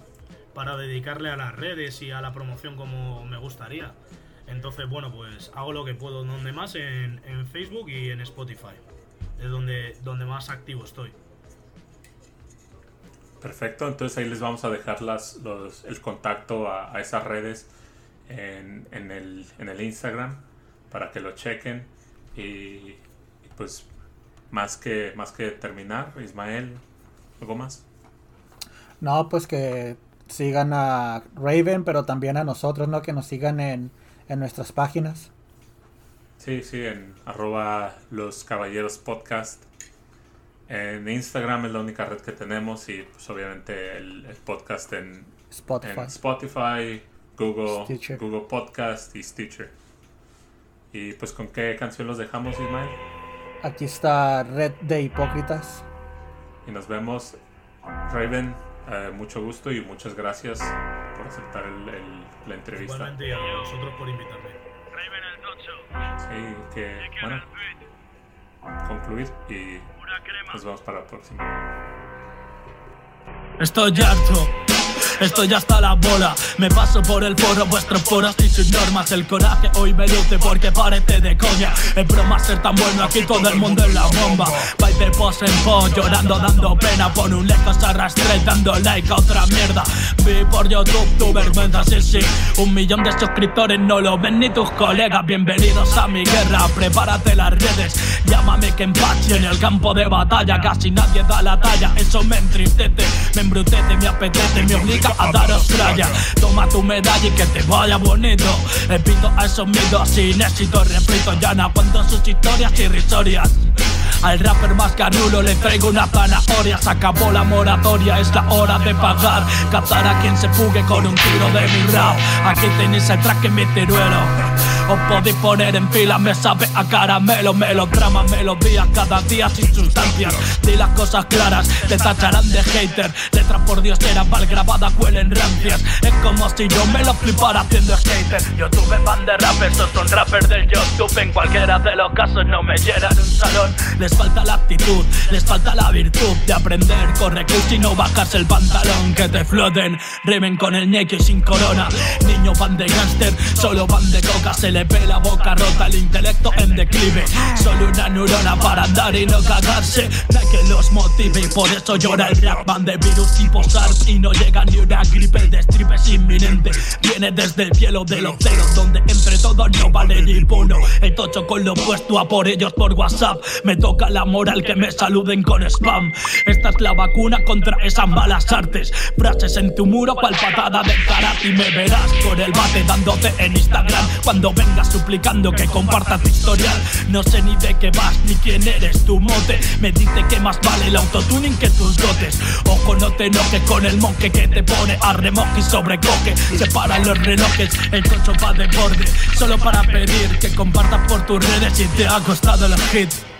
para dedicarle a las redes y a la promoción como me gustaría. Entonces, bueno, pues hago lo que puedo donde más en, en Facebook y en Spotify. Es donde, donde más activo estoy. Perfecto, entonces ahí les vamos a dejar las, los, el contacto a, a esas redes en, en, el, en el Instagram para que lo chequen. Y, y pues más que, más que terminar, Ismael, ¿algo más? No, pues que sigan a Raven, pero también a nosotros, ¿no? Que nos sigan en, en nuestras páginas. Sí, sí, en arroba los caballeros podcast. En Instagram es la única red que tenemos y pues obviamente el, el podcast en Spotify. en Spotify, Google, Stitcher. Google Podcast y Stitcher. Y pues con qué canción los dejamos, Ismael? Aquí está Red de Hipócritas. Y nos vemos. Raven, eh, mucho gusto y muchas gracias por aceptar el- el- la entrevista. Igualmente y a vosotros por invitarme. Sí, que bueno, concluir y nos vemos para la próxima. Estoy harto. Estoy hasta la bola, me paso por el foro, vuestros foros y sus normas. El coraje hoy me luce porque parece de coña. Es broma ser tan bueno, aquí todo el mundo es la bomba. Vais de pos en pos, llorando, dando pena. Por un lejos arrastré, dando like a otra mierda. Vi por YouTube tu vergüenza, sí, sí. Un millón de suscriptores no lo ven ni tus colegas. Bienvenidos a mi guerra, prepárate las redes. Llámame que empache en el campo de batalla. Casi nadie da la talla, eso me entristece, me embrutece, me apetece, me obliga a daros tralla. Toma tu medalla y que te vaya bonito. Repito a esos mitos sin éxito, refrito ya no aguanto sus historias irrisorias. Al rapper más carulo le traigo una zanahoria. Se acabó la moratoria, es la hora de pagar. Cazar a quien se fugue con un tiro de mi rap. Aquí tenéis el track en mi tiruelo Os podéis poner en fila, me sabe a caramelo. Melodrama, melodía, cada día sin sustancias Di las cosas claras, te tacharán de hater. Letras por Dios eran mal grabadas, huelen rancias. Es como si yo me lo flipara haciendo skater. Yo tuve fan de rap, estos son rappers del YouTube. En cualquiera de los casos no me llenan un salón falta la actitud, les falta la virtud De aprender, corre y no bajarse el pantalón Que te floten, rimen con el ñeque sin corona. Niño van de gánster, solo van de coca. Se le ve la boca rota, el intelecto en declive. Solo una neurona para andar y no cagarse. Hay que los motive y por eso llora el rap. Van de virus tipo SARS y no llega ni una gripe. El destripe es inminente, viene desde el cielo de los ceros Donde entre todos no vale ni uno El tocho con lo puesto a por ellos por WhatsApp. Me toca la moral que me saluden con spam. Esta es la vacuna contra esas malas artes. Frases en tu muro pa'l patada del karate. Y me verás con el bate dándote en Instagram. Cuando vengas suplicando que compartas tu historial. No sé ni de qué vas ni quién eres tu mote. Me dice que más vale el autotuning que tus dotes. Ojo no te enojes con el monje que te pone a remoque y sobrecoque Separan los relojes, el cocho va de borde. Solo para pedir que compartas por tus redes si te ha costado el hit